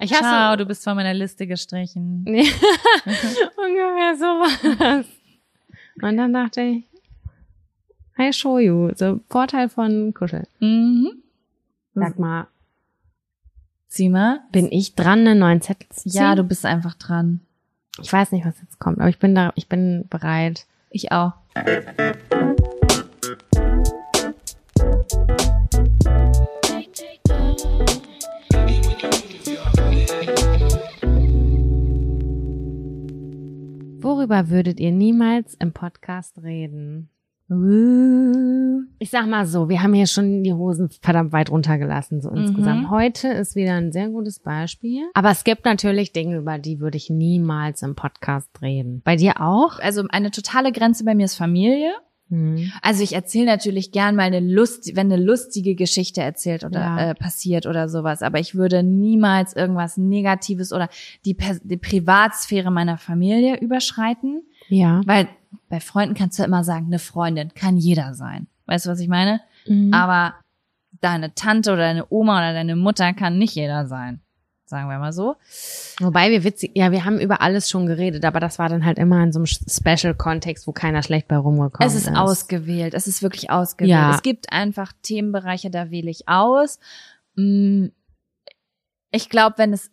S1: Ich hasse-
S2: Ciao, du bist von meiner Liste gestrichen.
S1: Nee. (laughs) Ungefähr sowas. Und dann dachte ich, I show you. So, Vorteil von Kuscheln.
S2: Mhm.
S1: Sag mal,
S2: Sieh mal.
S1: bin ich dran, einen neuen Zettel zu ziehen?
S2: Ja, du bist einfach dran.
S1: Ich weiß nicht, was jetzt kommt, aber ich bin da, ich bin bereit.
S2: Ich auch.
S1: Worüber würdet ihr niemals im Podcast reden? Ich sag mal so, wir haben hier schon die Hosen verdammt weit runtergelassen, so insgesamt. Heute ist wieder ein sehr gutes Beispiel. Aber es gibt natürlich Dinge, über die würde ich niemals im Podcast reden. Bei dir auch?
S2: Also eine totale Grenze bei mir ist Familie.
S1: Hm.
S2: Also ich erzähle natürlich gern mal eine Lust, wenn eine lustige Geschichte erzählt oder
S1: Ja.
S2: äh, passiert oder sowas, aber ich würde niemals irgendwas Negatives oder die, die Privatsphäre meiner Familie überschreiten,
S1: Ja.
S2: weil bei Freunden kannst du immer sagen, eine Freundin kann jeder sein. Weißt du, was ich meine?
S1: Mhm.
S2: Aber deine Tante oder deine Oma oder deine Mutter kann nicht jeder sein. Sagen wir mal so.
S1: Wobei wir witzig, ja, wir haben über alles schon geredet, aber das war dann halt immer in so einem Special-Kontext, wo keiner schlecht bei rumgekommen
S2: Es ist ausgewählt. Es ist wirklich ausgewählt.
S1: Ja.
S2: Es gibt einfach Themenbereiche, da wähle ich aus. Mm, Ich glaube, wenn es,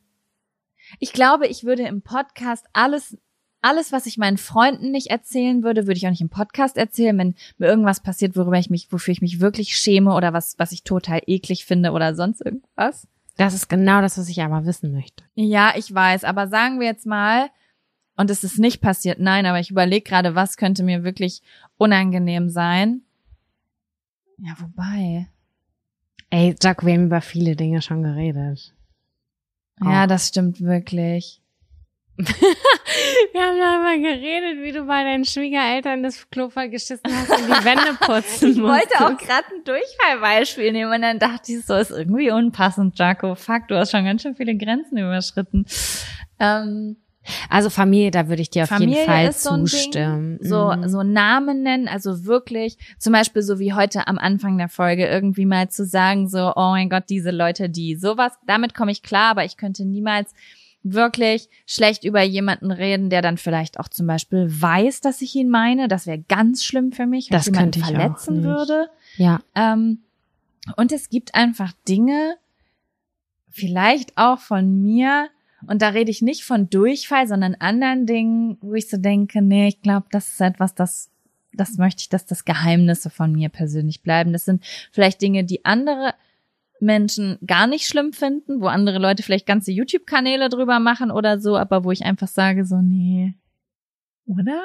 S2: Ich glaube, ich würde im Podcast alles, alles, was ich meinen Freunden nicht erzählen würde, würde ich auch nicht im Podcast erzählen, wenn mir irgendwas passiert, worüber ich mich, wofür ich mich wirklich schäme oder was, was ich total eklig finde oder sonst irgendwas.
S1: Das ist genau das, was ich aber wissen möchte.
S2: Ja, ich weiß, aber sagen wir jetzt mal, und es ist nicht passiert, nein, aber ich überlege gerade, was könnte mir wirklich unangenehm sein. Ja, wobei.
S1: Ey, Jaco, wir haben über viele Dinge schon geredet.
S2: Ja,
S1: Oh.
S2: das stimmt wirklich. (laughs)
S1: Wir haben darüber geredet, wie du bei deinen Schwiegereltern das Klo vollgeschissen hast und die Wände (laughs) putzen
S2: Ich wollte auch gerade ein Durchfallbeispiel nehmen und dann dachte ich so, ist irgendwie unpassend, Jaco. Fuck, du hast schon ganz schön viele Grenzen überschritten. Ähm,
S1: Also Familie, da würde ich dir auf
S2: Familie
S1: jeden Fall
S2: so
S1: zustimmen.
S2: Ding. So,
S1: Mhm.
S2: so Namen nennen, also wirklich, zum Beispiel so wie heute am Anfang der Folge irgendwie mal zu sagen, so, oh mein Gott, diese Leute, die sowas, damit komme ich klar, aber ich könnte niemals wirklich schlecht über jemanden reden, der dann vielleicht auch zum Beispiel weiß, dass ich ihn meine. Das wäre ganz schlimm für mich, wenn
S1: Das
S2: ich jemanden
S1: könnte ich auch
S2: verletzen würde.
S1: Ja.
S2: Ähm, und es gibt einfach Dinge, vielleicht auch von mir, und da rede ich nicht von Durchfall, sondern anderen Dingen, wo ich so denke, nee, ich glaube, das ist etwas, das, das möchte ich, dass das Geheimnisse von mir persönlich bleiben. Das sind vielleicht Dinge, die andere Menschen gar nicht schlimm finden, wo andere Leute vielleicht ganze YouTube-Kanäle drüber machen oder so, aber wo ich einfach sage, so, nee. Oder?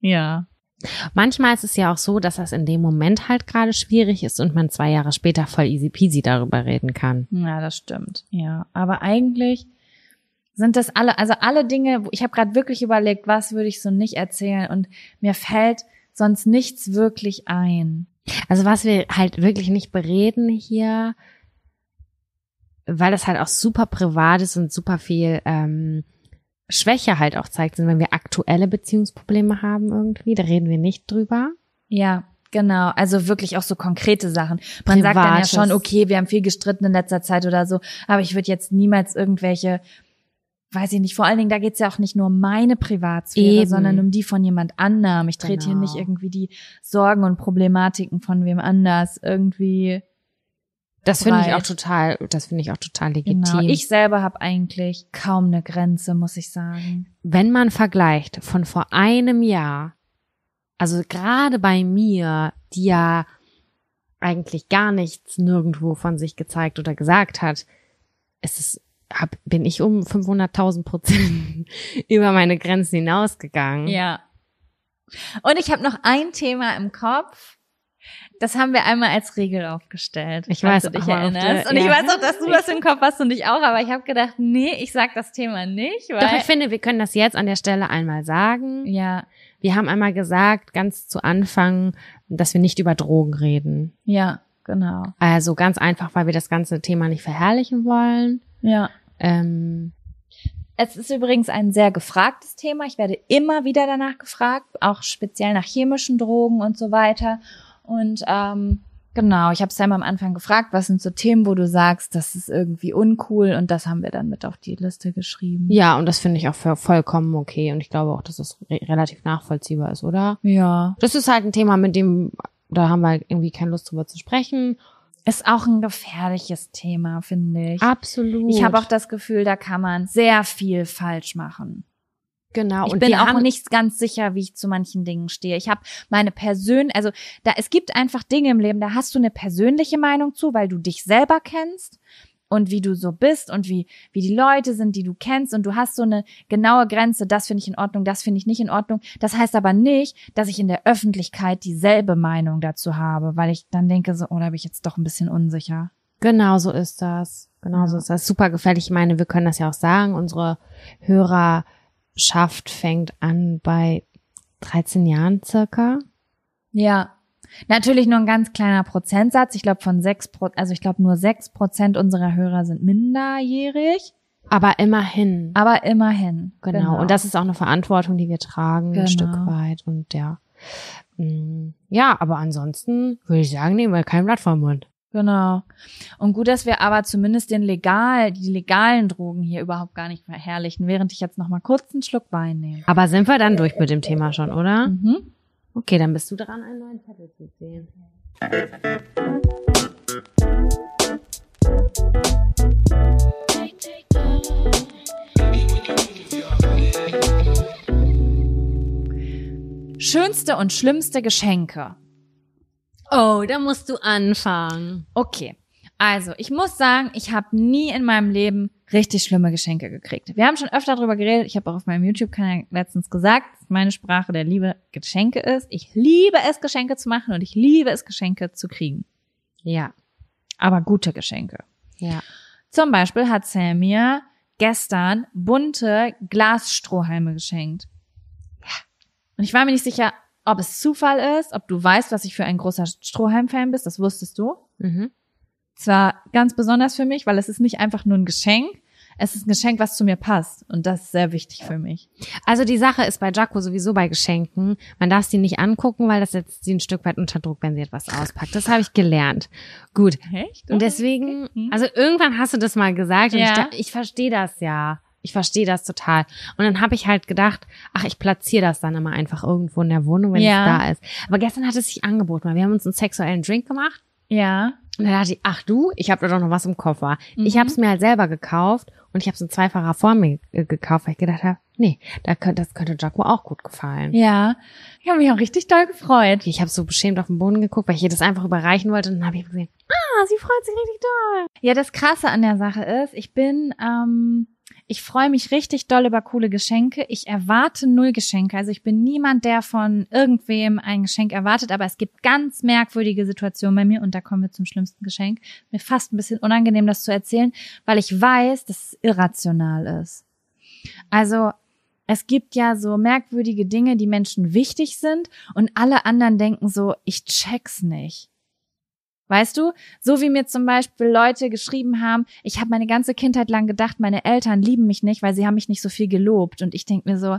S2: Ja.
S1: Manchmal ist es ja auch so, dass das in dem Moment halt gerade schwierig ist und man zwei Jahre später voll easy peasy darüber reden kann.
S2: Ja, das stimmt. Ja, aber eigentlich sind das alle, also alle Dinge, wo ich habe gerade wirklich überlegt, was würde ich so nicht erzählen und mir fällt sonst nichts wirklich ein.
S1: Also was wir halt wirklich nicht bereden hier, weil das halt auch super privat ist und super viel ähm, Schwäche halt auch zeigt, sind, wenn wir aktuelle Beziehungsprobleme haben irgendwie, da reden wir nicht drüber.
S2: Ja, genau. Also wirklich auch so konkrete Sachen. Man sagt dann ja
S1: Privates.
S2: schon, okay, wir haben viel gestritten in letzter Zeit oder so, aber ich würde jetzt niemals irgendwelche, weiß ich nicht, vor allen Dingen, da geht's ja auch nicht nur um meine Privatsphäre,
S1: Eben.
S2: sondern um die von jemand anderem. Ich trete hier
S1: Genau.
S2: nicht irgendwie die Sorgen und Problematiken von wem anders irgendwie
S1: Das finde ich auch total, das finde ich auch total legitim.
S2: Genau. Ich selber habe eigentlich kaum eine Grenze, muss ich sagen.
S1: wenn man vergleicht von vor einem Jahr, also gerade bei mir, die ja eigentlich gar nichts nirgendwo von sich gezeigt oder gesagt hat, ist es, hab, bin ich um 500.000 Prozent (laughs) über meine Grenzen hinausgegangen.
S2: Ja. Und ich habe noch ein Thema im Kopf. Das haben wir einmal als Regel aufgestellt.
S1: Ich weiß
S2: du dich
S1: auf
S2: erinnerst.
S1: der-
S2: Und ich
S1: ja.
S2: weiß auch, dass du das im Kopf hast und ich auch, aber ich habe gedacht, nee, ich sag das Thema nicht, weil
S1: Doch, ich finde, wir können das jetzt an der Stelle einmal sagen.
S2: ja,
S1: Wir haben einmal gesagt, ganz zu Anfang, dass wir nicht über Drogen reden.
S2: ja, genau.
S1: Also ganz einfach, weil wir das ganze Thema nicht verherrlichen wollen.
S2: Ja.
S1: Ähm,
S2: Es ist übrigens ein sehr gefragtes Thema. Ich werde immer wieder danach gefragt, auch speziell nach chemischen Drogen und so weiter. Und ähm, genau, ich habe Sam am Anfang gefragt, was sind so Themen, wo du sagst, das ist irgendwie uncool und das haben wir dann mit auf die Liste geschrieben.
S1: Ja, und das finde ich auch für vollkommen okay. Und ich glaube auch, dass das re relativ nachvollziehbar ist, oder?
S2: Ja.
S1: Das ist halt ein Thema, mit dem, da haben wir irgendwie keine Lust drüber zu sprechen.
S2: Ist auch ein gefährliches Thema, finde ich.
S1: Absolut.
S2: Ich habe auch das Gefühl, da kann man sehr viel falsch machen.
S1: genau.
S2: Ich
S1: und
S2: bin auch nicht ganz sicher, wie ich zu manchen Dingen stehe. Ich habe meine Persön, also da es gibt einfach Dinge im Leben, da hast du eine persönliche Meinung zu, weil du dich selber kennst und wie du so bist und wie wie die Leute sind, die du kennst und du hast so eine genaue Grenze, das finde ich in Ordnung, das finde ich nicht in Ordnung. Das heißt aber nicht, dass ich in der Öffentlichkeit dieselbe Meinung dazu habe, weil ich dann denke so, oh, da bin ich jetzt doch ein bisschen unsicher.
S1: Genau so ist das. Genau so
S2: Ja.
S1: ist das. Super gefährlich. Ich meine, wir können das ja auch sagen. Unsere Hörerschaft fängt an bei 13 Jahren circa.
S2: Ja. Natürlich nur ein ganz kleiner Prozentsatz. Ich glaube von sechs, Pro also ich glaube nur sechs Prozent unserer Hörer sind minderjährig,
S1: Aber immerhin.
S2: aber immerhin.
S1: Genau. Und das ist auch eine Verantwortung, die wir tragen,
S2: Genau.
S1: ein Stück weit. Und ja. Mm, Ja, aber ansonsten würde ich sagen, nehmen wir kein Blatt vom Mund.
S2: Genau. Und gut, dass wir aber zumindest den legal, die legalen Drogen hier überhaupt gar nicht verherrlichen, während ich jetzt noch mal kurz einen Schluck Wein nehme.
S1: Aber sind wir dann durch mit dem Thema schon, oder?
S2: Mhm.
S1: Okay, dann bist du dran, einen neuen Zettel zu sehen.
S2: Schönste und schlimmste Geschenke.
S1: Oh, da musst du anfangen.
S2: Okay. Also, ich muss sagen, ich habe nie in meinem Leben richtig schlimme Geschenke gekriegt. Wir haben schon öfter darüber geredet. Ich habe auch auf meinem YouTube-Kanal letztens gesagt, dass meine Sprache der Liebe Geschenke ist. Ich liebe es, Geschenke zu machen und ich liebe es, Geschenke zu kriegen.
S1: Ja,
S2: Aber gute Geschenke.
S1: ja.
S2: Zum Beispiel hat Sam mir gestern bunte Glasstrohhalme geschenkt. Ja. Und ich war mir nicht sicher, ob es Zufall ist, ob du weißt, was ich für ein großer Strohhalm-Fan bist. Das wusstest du.
S1: Mhm.
S2: Zwar ganz besonders für mich, weil es ist nicht einfach nur ein Geschenk, es ist ein Geschenk, was zu mir passt. Und das ist sehr wichtig für mich.
S1: Also die Sache ist bei Jaco sowieso bei Geschenken. Man darf sie nicht angucken, weil das setzt sie ein Stück weit unter Druck, wenn sie etwas auspackt. Das habe ich gelernt. Gut.
S2: Echt?
S1: Und deswegen,
S2: Mhm.
S1: also irgendwann hast du das mal gesagt und
S2: Ja.
S1: ich, da- ich verstehe das ja. Ich verstehe das total. Und dann habe ich halt gedacht, ach, ich platziere das dann immer einfach irgendwo in der Wohnung, wenn
S2: Ja.
S1: es da ist. Aber gestern hat es sich angeboten, weil wir haben uns einen sexuellen Drink gemacht.
S2: Ja.
S1: Und dann dachte ich, ach du, ich habe da doch noch was im Koffer. Ich
S2: Mhm.
S1: habe es mir halt selber gekauft und ich habe es in zweifacher Form mir, äh, gekauft, weil ich gedacht habe, nee, da könnte, das könnte Jaco auch gut gefallen.
S2: Ja. Ich habe mich auch richtig doll gefreut.
S1: Ich habe so beschämt auf den Boden geguckt, weil ich ihr das einfach überreichen wollte und dann habe ich gesehen, ah, sie freut sich richtig doll.
S2: Ja, das Krasse an der Sache ist, ich bin, ähm, ich freue mich richtig doll über coole Geschenke. Ich erwarte null Geschenke. Also ich bin niemand, der von irgendwem ein Geschenk erwartet, aber es gibt ganz merkwürdige Situationen bei mir und da kommen wir zum schlimmsten Geschenk. Mir fast ein bisschen unangenehm, das zu erzählen, weil ich weiß, dass es irrational ist. Also es gibt ja so merkwürdige Dinge, die Menschen wichtig sind und alle anderen denken so, ich check's nicht. Weißt du, so wie mir zum Beispiel Leute geschrieben haben, ich habe meine ganze Kindheit lang gedacht, meine Eltern lieben mich nicht, weil sie haben mich nicht so viel gelobt. Und ich denk mir so,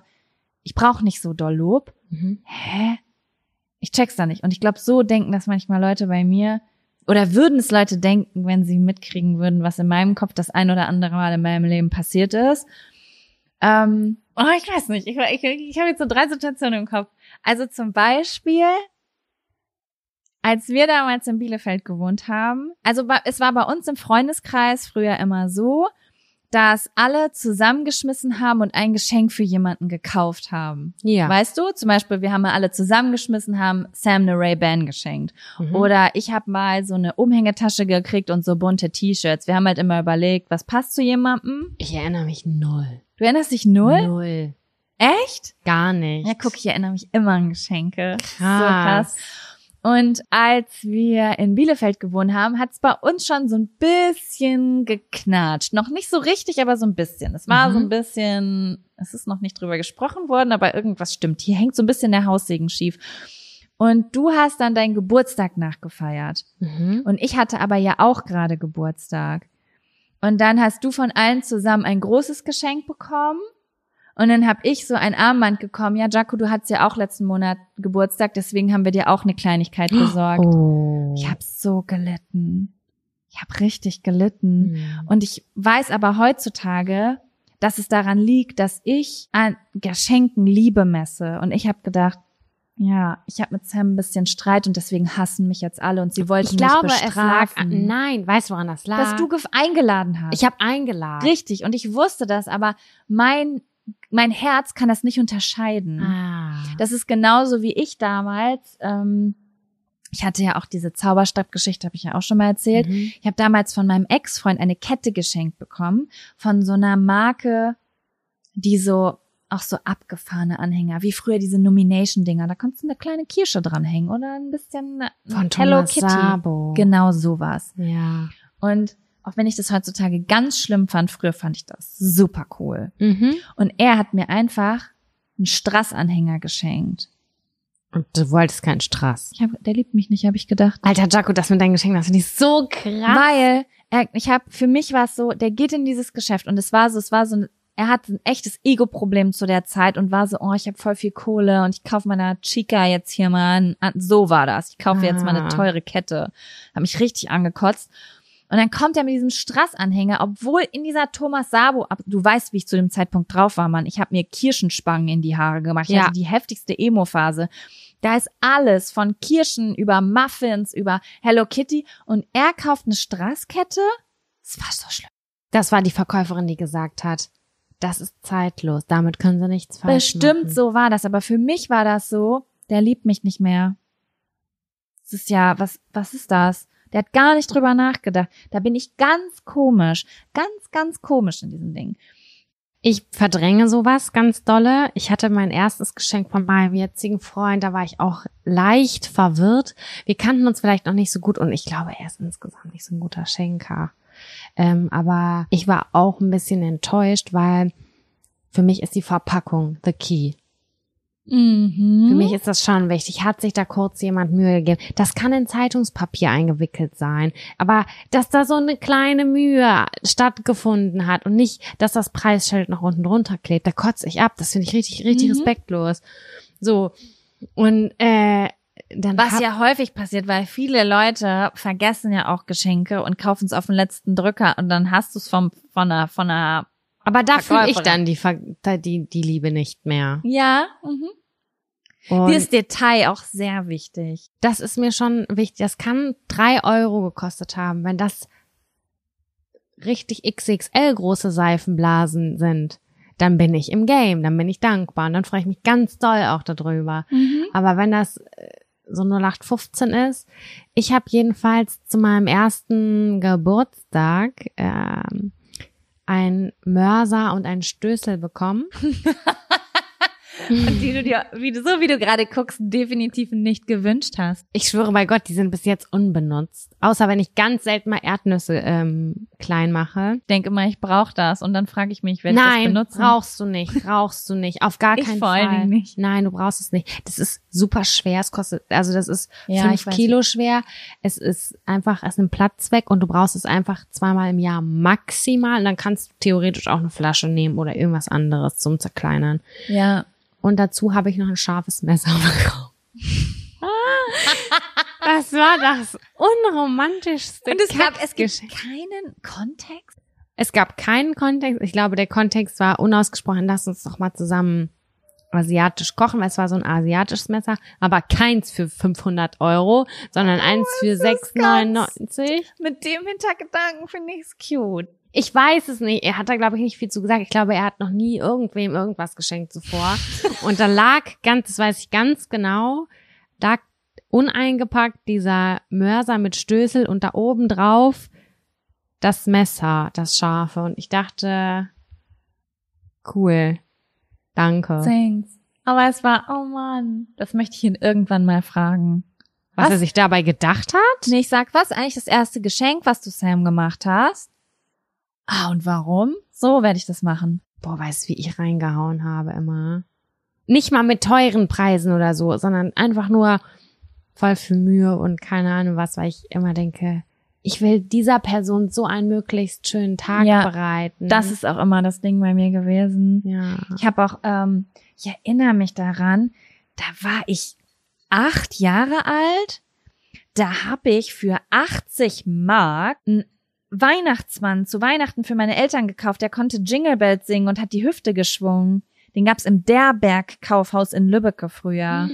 S2: ich brauche nicht so doll Lob.
S1: Mhm.
S2: Hä? Ich check's da nicht. Und ich glaube, so denken das manchmal Leute bei mir. Oder würden es Leute denken, wenn sie mitkriegen würden, was in meinem Kopf das ein oder andere Mal in meinem Leben passiert ist. Ähm, oh, ich weiß nicht. Ich, ich, ich habe jetzt so drei Situationen im Kopf. Also zum Beispiel, als wir damals in Bielefeld gewohnt haben, also es war bei uns im Freundeskreis früher immer so, dass alle zusammengeschmissen haben und ein Geschenk für jemanden gekauft haben.
S1: Ja.
S2: Weißt du, zum Beispiel, wir haben mal alle zusammengeschmissen, haben Sam eine Ray-Ban geschenkt.
S1: Mhm.
S2: Oder ich habe mal so eine Umhängetasche gekriegt und so bunte T-Shirts. Wir haben halt immer überlegt, was passt zu jemandem.
S1: Ich erinnere mich null.
S2: Du erinnerst dich null?
S1: Null.
S2: Echt?
S1: Gar nicht.
S2: Ja, guck, ich erinnere mich immer an Geschenke.
S1: Krass.
S2: So krass. Und als wir in Bielefeld gewohnt haben, hat es bei uns schon so ein bisschen geknatscht. Noch nicht so richtig, aber so ein bisschen. Es war
S1: Mhm.
S2: so ein bisschen, es ist noch nicht drüber gesprochen worden, aber irgendwas stimmt. Hier hängt so ein bisschen der Haussegen schief. Und du hast dann deinen Geburtstag nachgefeiert.
S1: Mhm.
S2: Und ich hatte aber ja auch gerade Geburtstag. Und dann hast du von allen zusammen ein großes Geschenk bekommen. Und dann habe ich so ein Armband bekommen. Ja, Jaco, du hattest ja auch letzten Monat Geburtstag, deswegen haben wir dir auch eine Kleinigkeit besorgt.
S1: Oh.
S2: Ich habe so gelitten. Ich habe richtig gelitten.
S1: Mhm.
S2: Und ich weiß aber heutzutage, dass es daran liegt, dass ich an Geschenken Liebe messe. Und ich habe gedacht, ja, ich habe mit Sam ein bisschen Streit und deswegen hassen mich jetzt alle und sie wollten
S1: Ich glaube,
S2: mich
S1: es lag
S2: bestrafen.
S1: an, nein, weißt du, woran das lag?
S2: dass du eingeladen hast.
S1: ich habe eingeladen.
S2: Richtig, und ich wusste das, aber mein, mein Herz kann das nicht unterscheiden.
S1: Ah.
S2: Das ist genauso wie ich damals. Ähm, ich hatte ja auch diese Zauberstabgeschichte, habe ich ja auch schon mal erzählt.
S1: Mhm.
S2: Ich habe damals von meinem Ex-Freund eine Kette geschenkt bekommen von so einer Marke, die so auch so abgefahrene Anhänger, wie früher diese Nomination-Dinger. Da konntest du eine kleine Kirsche dranhängen oder ein bisschen äh,
S1: Von
S2: Hello
S1: Thomas
S2: Kitty.
S1: Sabo.
S2: Genau sowas.
S1: Ja.
S2: Und auch wenn ich das heutzutage ganz schlimm fand, früher fand ich das super cool.
S1: Mhm.
S2: Und er hat mir einfach einen Strassanhänger geschenkt.
S1: Und du wolltest keinen Strass.
S2: Ich hab, der liebt mich nicht, habe ich gedacht.
S1: Alter Jaco, das mit deinen Geschenken, das finde ich so krass.
S2: Weil er, ich habe für mich war es so, der geht in dieses Geschäft und es war so, es war so, er hat ein echtes Ego-Problem zu der Zeit und war so, oh, ich habe voll viel Kohle und ich kaufe meiner Chica jetzt hier mal, ein, an- so war das. Ich kaufe jetzt mal eine
S1: Ah.
S2: teure Kette. Hab mich richtig angekotzt. Und dann kommt er mit diesem Strassanhänger, obwohl in dieser Thomas Sabo, ab- du weißt, wie ich zu dem Zeitpunkt drauf war, Mann. Ich habe mir Kirschenspangen in die Haare gemacht.
S1: Ja.
S2: hatte die heftigste Emo-Phase. Da ist alles von Kirschen über Muffins über Hello Kitty und er kauft eine Strasskette. Es war so schlimm.
S1: Das war die Verkäuferin, die gesagt hat, das ist zeitlos, damit können sie nichts falsch
S2: Bestimmt
S1: machen.
S2: so war das, aber für mich war das so, der liebt mich nicht mehr. Das ist ja, was, was ist das? Der hat gar nicht drüber nachgedacht. Da bin ich ganz komisch, ganz, ganz komisch in diesem Ding.
S1: Ich verdränge sowas ganz dolle. Ich hatte mein erstes Geschenk von meinem jetzigen Freund, da war ich auch leicht verwirrt. Wir kannten uns vielleicht noch nicht so gut und ich glaube, er ist insgesamt nicht so ein guter Schenker. Ähm, aber ich war auch ein bisschen enttäuscht, weil für mich ist die Verpackung the key.
S2: Mhm.
S1: Für mich ist das schon wichtig. Hat sich da kurz jemand Mühe gegeben? Das kann in Zeitungspapier eingewickelt sein. Aber dass da so eine kleine Mühe stattgefunden hat und nicht, dass das Preisschild noch unten drunter klebt, da kotze ich ab. Das finde ich richtig, richtig
S2: Mhm.
S1: respektlos. So. Und äh, dann
S2: Was ja häufig passiert, weil viele Leute vergessen ja auch Geschenke und kaufen es auf den letzten Drücker und dann hast du es vom von einer von einer
S1: aber da fühle ich dann die, die, die Liebe nicht mehr.
S2: ja. Mhm.
S1: Und
S2: Dieses Detail auch sehr wichtig.
S1: das ist mir schon wichtig. Das kann drei Euro gekostet haben, wenn das richtig XXL große Seifenblasen sind. Dann bin ich im Game, dann bin ich dankbar und dann freue ich mich ganz doll auch darüber. Aber wenn das äh, so 0815 ist, ich habe jedenfalls zu meinem ersten Geburtstag ähm, ein Mörser und ein Stößel bekommen. (laughs)
S2: Und die du dir, wie du, so wie du gerade guckst, definitiv nicht gewünscht hast.
S1: Ich schwöre bei Gott, die sind bis jetzt unbenutzt. Außer wenn ich ganz selten mal Erdnüsse ähm, klein mache.
S2: Ich denke mal, ich brauche das und dann frage ich mich, werde ich das
S1: Nein,
S2: benutzen?
S1: brauchst du nicht, brauchst du nicht. Auf gar
S2: Ich
S1: keinen
S2: vor allen
S1: Fall.
S2: Dingen nicht.
S1: Nein, du brauchst es nicht. Das ist super schwer. Es kostet, also das ist
S2: Ja,
S1: fünf. Kilo schwer. Es ist einfach, es nimmt Platz weg und du brauchst es einfach zweimal im Jahr maximal. Und dann kannst du theoretisch auch eine Flasche nehmen oder irgendwas anderes zum Zerkleinern.
S2: Ja.
S1: Und dazu habe ich noch ein scharfes Messer (laughs) bekommen. Das war das unromantischste
S2: Und es gab, es gibt keinen Kontext.
S1: Es gab keinen Kontext. Ich glaube, der Kontext war unausgesprochen. Lass uns doch mal zusammen asiatisch kochen, weil es war so ein asiatisches Messer, aber keins für 500 Euro, sondern eins für
S2: das ist ganz-
S1: 6,99.
S2: Mit dem Hintergedanken finde ich es cute.
S1: Ich weiß es nicht. Er hat da, glaube ich, nicht viel zu gesagt. Ich glaube, er hat noch nie irgendwem irgendwas geschenkt zuvor. (laughs) Und da lag ganz, das weiß ich ganz genau, lag uneingepackt dieser Mörser mit Stößel und da oben drauf das Messer, das scharfe. Und ich dachte, cool. Danke.
S2: Thanks. Aber es war, oh Mann, das möchte ich ihn irgendwann mal fragen.
S1: Was,
S2: Was?
S1: er sich dabei gedacht hat?
S2: Nee, ich sag, was eigentlich das erste Geschenk, was du Sam gemacht hast? Ah, und warum? So werde ich das machen.
S1: Boah, weißt du, wie ich reingehauen habe immer? Nicht mal mit teuren Preisen oder so, sondern einfach nur voll für Mühe und keine Ahnung was, weil ich immer denke, ich will dieser Person so einen möglichst schönen Tag
S2: Ja,
S1: bereiten.
S2: Das ist auch immer das Ding bei mir gewesen.
S1: ja.
S2: Ich habe auch, ähm, ich erinnere mich daran, da war ich acht Jahre alt. Da habe ich für 80 Mark einen Weihnachtsmann zu Weihnachten für meine Eltern gekauft. Der konnte Jingle Bells singen und hat die Hüfte geschwungen. Den gab's im Derberg Kaufhaus in Lübbecke früher.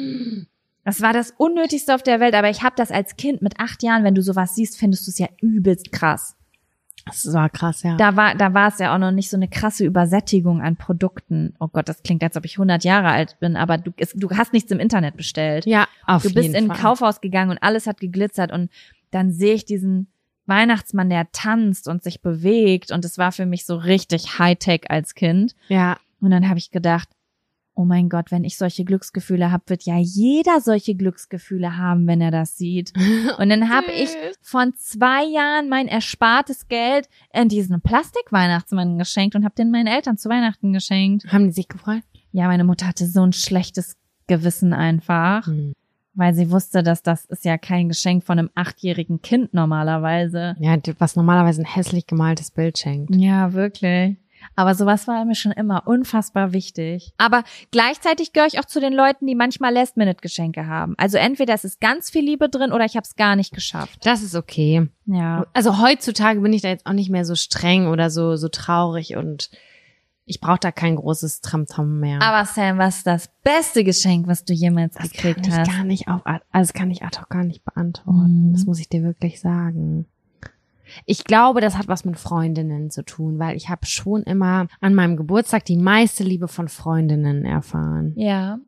S2: Das war das Unnötigste auf der Welt, aber ich habe das als Kind mit acht Jahren, wenn du sowas siehst, findest du es ja übelst krass.
S1: Das war krass, ja.
S2: Da war, da war es ja auch noch nicht so eine krasse Übersättigung an Produkten. Oh Gott, das klingt, als ob ich 100 Jahre alt bin, aber du, es, du hast nichts im Internet bestellt.
S1: ja, auf
S2: du bist
S1: jeden
S2: in ein
S1: Fall.
S2: Kaufhaus gegangen und alles hat geglitzert und dann sehe ich diesen Weihnachtsmann, der tanzt und sich bewegt und es war für mich so richtig Hightech als Kind.
S1: Ja,
S2: Und dann habe ich gedacht, oh mein Gott, wenn ich solche Glücksgefühle habe, wird ja jeder solche Glücksgefühle haben, wenn er das sieht. (laughs) Und dann habe ich von zwei Jahren mein erspartes Geld in diesen Plastikweihnachtsmann geschenkt und habe den meinen Eltern zu Weihnachten geschenkt.
S1: haben die sich gefreut?
S2: Ja, meine Mutter hatte so ein schlechtes Gewissen einfach,
S1: Hm.
S2: Weil sie wusste, dass das ist ja kein Geschenk von einem achtjährigen Kind normalerweise.
S1: Ja, was normalerweise ein hässlich gemaltes Bild schenkt.
S2: Ja, wirklich. Aber sowas war mir schon immer unfassbar wichtig. Aber gleichzeitig gehöre ich auch zu den Leuten, die manchmal Last-Minute-Geschenke haben. Also entweder es ist ganz viel Liebe drin oder ich habe es gar nicht geschafft.
S1: Das ist okay.
S2: Ja.
S1: Also heutzutage bin ich da jetzt auch nicht mehr so streng oder so, so traurig und ich brauche da kein großes Tramtam mehr.
S2: Aber Sam, was ist das beste Geschenk, was du jemals
S1: das kann
S2: gekriegt
S1: ich
S2: hast?
S1: gar nicht auf, also das kann ich ad hoc gar nicht beantworten.
S2: Mhm.
S1: Das muss ich dir wirklich sagen. Ich glaube, das hat was mit Freundinnen zu tun, weil ich habe schon immer an meinem Geburtstag die meiste Liebe von Freundinnen erfahren.
S2: Ja.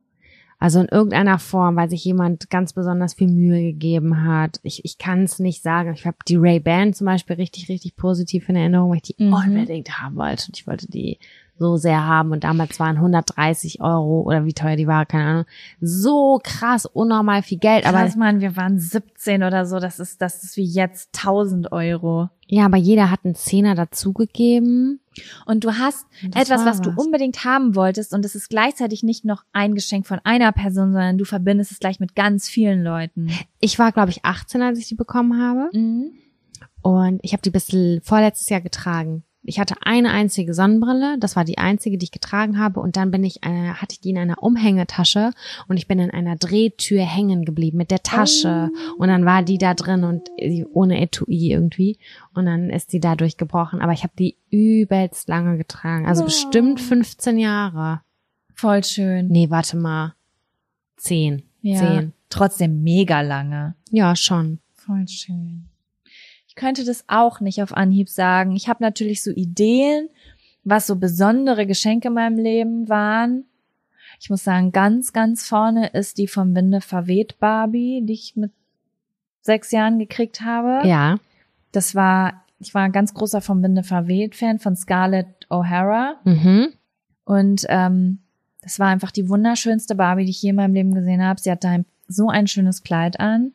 S1: Also in irgendeiner Form, weil sich jemand ganz besonders viel Mühe gegeben hat. Ich, ich kann es nicht sagen. Ich habe die Ray-Ban zum Beispiel richtig, richtig positiv in Erinnerung, weil ich die
S2: Mhm.
S1: unbedingt haben wollte. Und ich wollte die so sehr haben. Und damals waren 130 Euro oder wie teuer die war, keine Ahnung. So krass, unnormal viel Geld.
S2: Aber
S1: Aber
S2: Krass, Mann, wir waren 17 oder so. Das ist, das ist wie jetzt 1000 Euro.
S1: ja, aber jeder hat einen Zehner dazugegeben.
S2: Und du hast
S1: Das
S2: etwas,
S1: war
S2: was du
S1: was.
S2: unbedingt haben wolltest und es ist gleichzeitig nicht noch ein Geschenk von einer Person, sondern du verbindest es gleich mit ganz vielen Leuten.
S1: Ich war, glaube ich, 18, als ich die bekommen habe.
S2: Mhm.
S1: Und ich habe die bis vorletztes Jahr getragen. Ich hatte eine einzige Sonnenbrille, das war die einzige, die ich getragen habe. Und dann bin ich, äh, hatte ich die in einer Umhängetasche und ich bin in einer Drehtür hängen geblieben mit der Tasche. Und dann war die da drin und äh, ohne Etui irgendwie. Und dann ist die da durchgebrochen. Aber ich habe die übelst lange getragen. Also bestimmt 15 Jahre.
S2: Voll schön.
S1: Nee, warte mal. Zehn.
S2: Ja.
S1: Zehn.
S2: Trotzdem mega lange.
S1: Ja, schon.
S2: Voll schön. Ich könnte das auch nicht auf Anhieb sagen. Ich habe natürlich so Ideen, was so besondere Geschenke in meinem Leben waren. Ich muss sagen, ganz, ganz vorne ist die vom Winde verweht Barbie, die ich mit sechs Jahren gekriegt habe.
S1: Ja.
S2: Das war, ich war ein ganz großer vom Winde verweht Fan von Scarlett O'Hara.
S1: Mhm.
S2: Und ähm, das war einfach die wunderschönste Barbie, die ich je in meinem Leben gesehen habe. Sie hatte ein, so ein schönes Kleid an.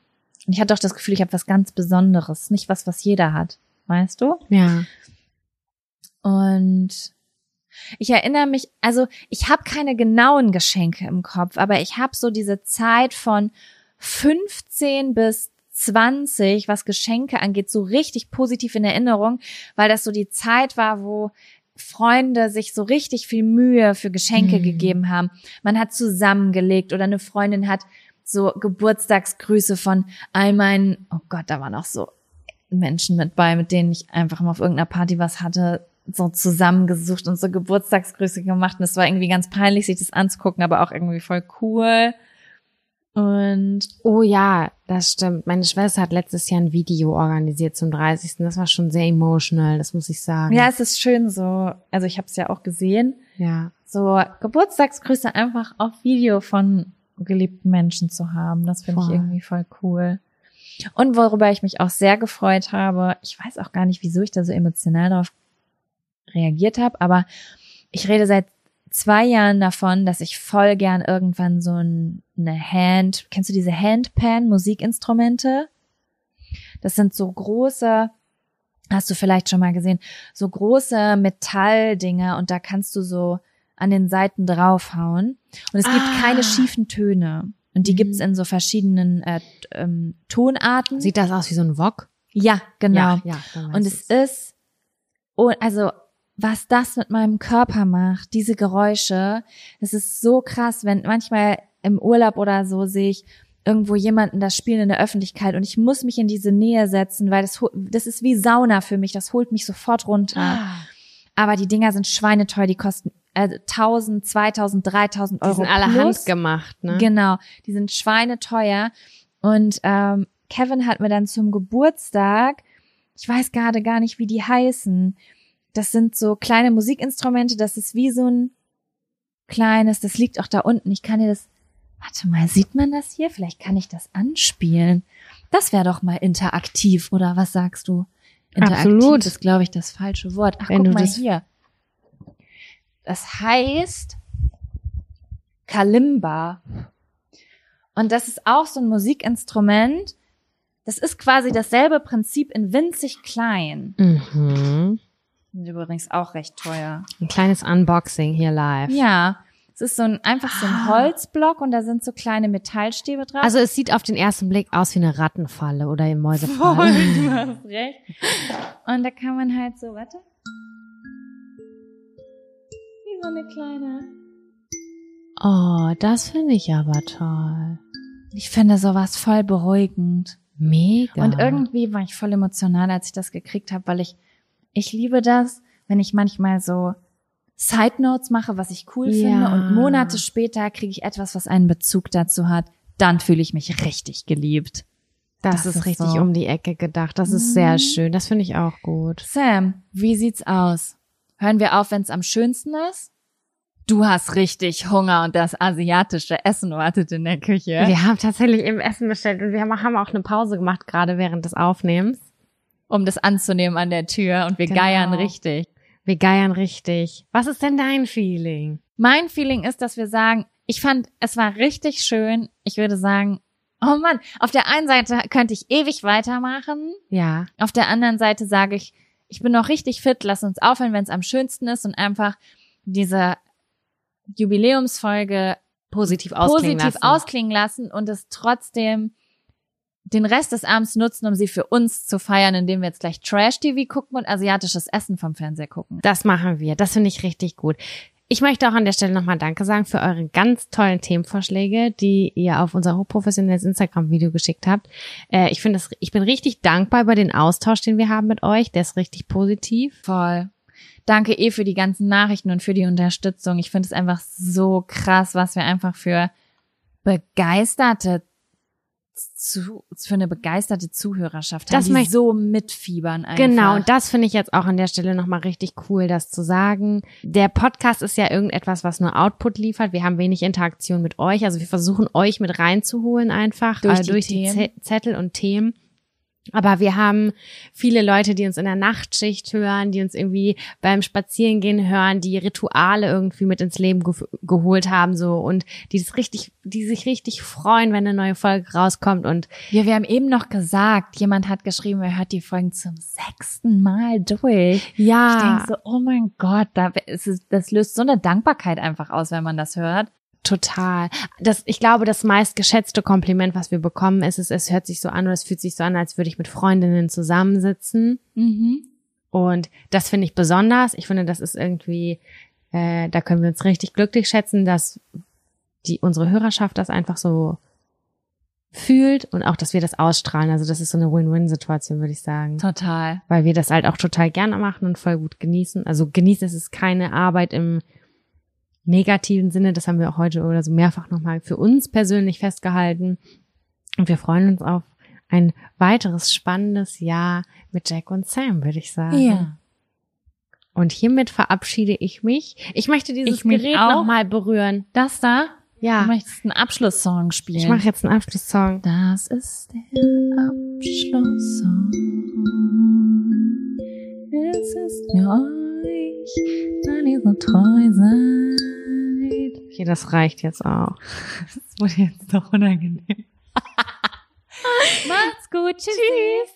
S2: Und ich hatte auch das Gefühl, ich habe was ganz Besonderes, nicht was, was jeder hat. Weißt du?
S1: Ja.
S2: Und ich erinnere mich, also ich habe keine genauen Geschenke im Kopf, aber ich habe so diese Zeit von 15 bis 20, was Geschenke angeht, so richtig positiv in Erinnerung, weil das so die Zeit war, wo Freunde sich so richtig viel Mühe für Geschenke
S1: Mhm.
S2: gegeben haben. Man hat zusammengelegt oder eine Freundin hat so Geburtstagsgrüße von all meinen, oh Gott, da waren auch so Menschen mit bei, mit denen ich einfach mal auf irgendeiner Party was hatte, so zusammengesucht und so Geburtstagsgrüße gemacht. Und es war irgendwie ganz peinlich, sich das anzugucken, aber auch irgendwie voll cool. Und
S1: Oh ja, das stimmt. Meine Schwester hat letztes Jahr ein Video organisiert zum 30. Das war schon sehr emotional, das muss ich sagen.
S2: ja, es ist schön so, also ich habe es ja auch gesehen,
S1: Ja.
S2: so Geburtstagsgrüße einfach auf Video von geliebten Menschen zu haben. Das finde ich irgendwie voll cool. Und worüber ich mich auch sehr gefreut habe, ich weiß auch gar nicht, wieso ich da so emotional drauf reagiert habe, aber ich rede seit zwei Jahren davon, dass ich voll gern irgendwann so ein, eine Hand, kennst du diese Handpan Musikinstrumente? Das sind so große, hast du vielleicht schon mal gesehen, so große Metalldinger und da kannst du so an den Seiten draufhauen und es gibt
S1: Ah.
S2: keine schiefen Töne und die
S1: Mhm.
S2: gibt's in so verschiedenen äh, ähm, Tonarten.
S1: Sieht das aus wie so ein Wok?
S2: ja, genau.
S1: Ja, ja
S2: Und es ist, oh, also was das mit meinem Körper macht, diese Geräusche, es ist so krass, wenn manchmal im Urlaub oder so sehe ich irgendwo jemanden das spielen in der Öffentlichkeit und ich muss mich in diese Nähe setzen, weil das, das ist wie Sauna für mich, das holt mich sofort runter.
S1: Ah,
S2: Aber die Dinger sind schweineteuer, die kosten äh, 1000, 2000, 3000
S1: die
S2: Euro
S1: sind alle
S2: plus.
S1: handgemacht, ne?
S2: Genau, die sind schweineteuer. Und ähm, Kevin hat mir dann zum Geburtstag, ich weiß gerade gar nicht, wie die heißen. Das sind so kleine Musikinstrumente, das ist wie so ein kleines, das liegt auch da unten. Ich kann dir das, warte mal, sieht man das hier? Vielleicht kann ich das anspielen. Das wäre doch mal interaktiv, oder was sagst du? Interaktiv
S1: Absolut.
S2: ist, glaube ich, das falsche Wort. Ach,
S1: Wenn
S2: guck
S1: du
S2: mal hier. Das heißt Kalimba. Und das ist auch so ein Musikinstrument. Das ist quasi dasselbe Prinzip in winzig klein.
S1: Mhm.
S2: Sind übrigens auch recht teuer.
S1: Ein kleines Unboxing hier live.
S2: Ja. Es ist so ein, einfach so ein Holzblock und da sind so kleine Metallstäbe drauf.
S1: Also es sieht auf den ersten Blick aus wie eine Rattenfalle oder
S2: Voll,
S1: Mäusefalle.
S2: du (laughs) hast recht. Und da kann man halt so, warte. So eine kleine.
S1: Oh, das finde ich aber toll.
S2: Ich finde sowas voll beruhigend.
S1: Mega.
S2: Und irgendwie war ich voll emotional, als ich das gekriegt habe, weil ich, ich liebe das, wenn ich manchmal so Side Notes mache, was ich cool
S1: Ja.
S2: finde und Monate später kriege ich etwas, was einen Bezug dazu hat. Dann fühle ich mich richtig geliebt.
S1: Das, ist, richtig
S2: so.
S1: um die Ecke gedacht. Das ist sehr schön. Das finde ich auch gut.
S2: Sam, wie sieht's aus? Hören wir auf, wenn's am schönsten ist? Du hast richtig Hunger und das asiatische Essen wartet in der Küche.
S1: Wir haben tatsächlich eben Essen bestellt und wir haben auch eine Pause gemacht, gerade während des Aufnehmens.
S2: um das anzunehmen an der Tür und wir
S1: Genau.
S2: geiern richtig.
S1: Wir geiern richtig. Was ist denn dein Feeling?
S2: Mein Feeling ist, dass wir sagen, ich fand, es war richtig schön. Ich würde sagen, oh Mann, auf der einen Seite könnte ich ewig weitermachen.
S1: Ja,
S2: Auf der anderen Seite sage ich, ich bin noch richtig fit, lass uns aufhören, wenn es am schönsten ist und einfach diese Jubiläumsfolge
S1: positiv ausklingen
S2: positiv
S1: lassen.
S2: ausklingen lassen und es trotzdem den Rest des Abends nutzen, um sie für uns zu feiern, indem wir jetzt gleich Trash-TV gucken und asiatisches Essen vom Fernseher gucken.
S1: Das machen wir. Das finde ich richtig gut. Ich möchte auch an der Stelle nochmal Danke sagen für eure ganz tollen Themenvorschläge, die ihr auf unser hochprofessionelles Instagram-Video geschickt habt. Äh, ich finde, das- ich bin richtig dankbar über den Austausch, den wir haben mit euch. Der ist richtig positiv.
S2: Voll. Danke eh für die ganzen Nachrichten und für die Unterstützung. Ich finde es einfach so krass, was wir einfach für begeisterte zu, für eine begeisterte Zuhörerschaft
S1: Das
S2: haben, die
S1: möchte-
S2: so mitfiebern einfach.
S1: Genau, und das finde ich jetzt auch an der Stelle nochmal richtig cool, das zu sagen. Der Podcast ist ja irgendetwas, was nur Output liefert. Wir haben wenig Interaktion mit euch. Also wir versuchen euch mit reinzuholen einfach
S2: Durch
S1: äh,
S2: die
S1: durch die Zettel und Themen. Aber wir haben viele Leute, die uns in der Nachtschicht hören, die uns irgendwie beim Spazierengehen hören, die Rituale irgendwie mit ins Leben ge geholt haben, so und die das richtig, die sich richtig freuen, wenn eine neue Folge rauskommt und
S2: Ja, wir haben eben noch gesagt, jemand hat geschrieben, er hört die Folgen zum sechsten Mal durch.
S1: ja,
S2: Ich denke so, oh mein Gott, da, es ist, das löst so eine Dankbarkeit einfach aus, wenn man das hört.
S1: Total. Das, ich glaube, das meistgeschätzte Kompliment, was wir bekommen, ist, es, es hört sich so an oder es fühlt sich so an, als würde ich mit Freundinnen zusammensitzen.
S2: Mhm.
S1: Und das finde ich besonders. Ich finde, das ist irgendwie, äh, da können wir uns richtig glücklich schätzen, dass die unsere Hörerschaft das einfach so fühlt und auch, dass wir das ausstrahlen. Also das ist so eine Win-Win-Situation, würde ich sagen.
S2: Total.
S1: Weil wir das halt auch total gerne machen und voll gut genießen. Also genießen es ist keine Arbeit im negativen Sinne. Das haben wir auch heute oder so mehrfach nochmal für uns persönlich festgehalten. Und wir freuen uns auf ein weiteres spannendes Jahr mit Jack und Sam, würde ich sagen.
S2: Ja.
S1: Und hiermit verabschiede ich mich. Ich möchte dieses
S2: Ich
S1: Gerät nochmal berühren.
S2: Das da?
S1: Ja,
S2: Du möchtest einen Abschlusssong spielen.
S1: ich mache jetzt einen Abschlusssong.
S2: Das ist der Abschlusssong. Es ist mir euch, weil ihr so treu seid.
S1: Okay, das reicht jetzt auch.
S2: Das wurde jetzt doch unangenehm. (laughs) Macht's gut. Tschüssi.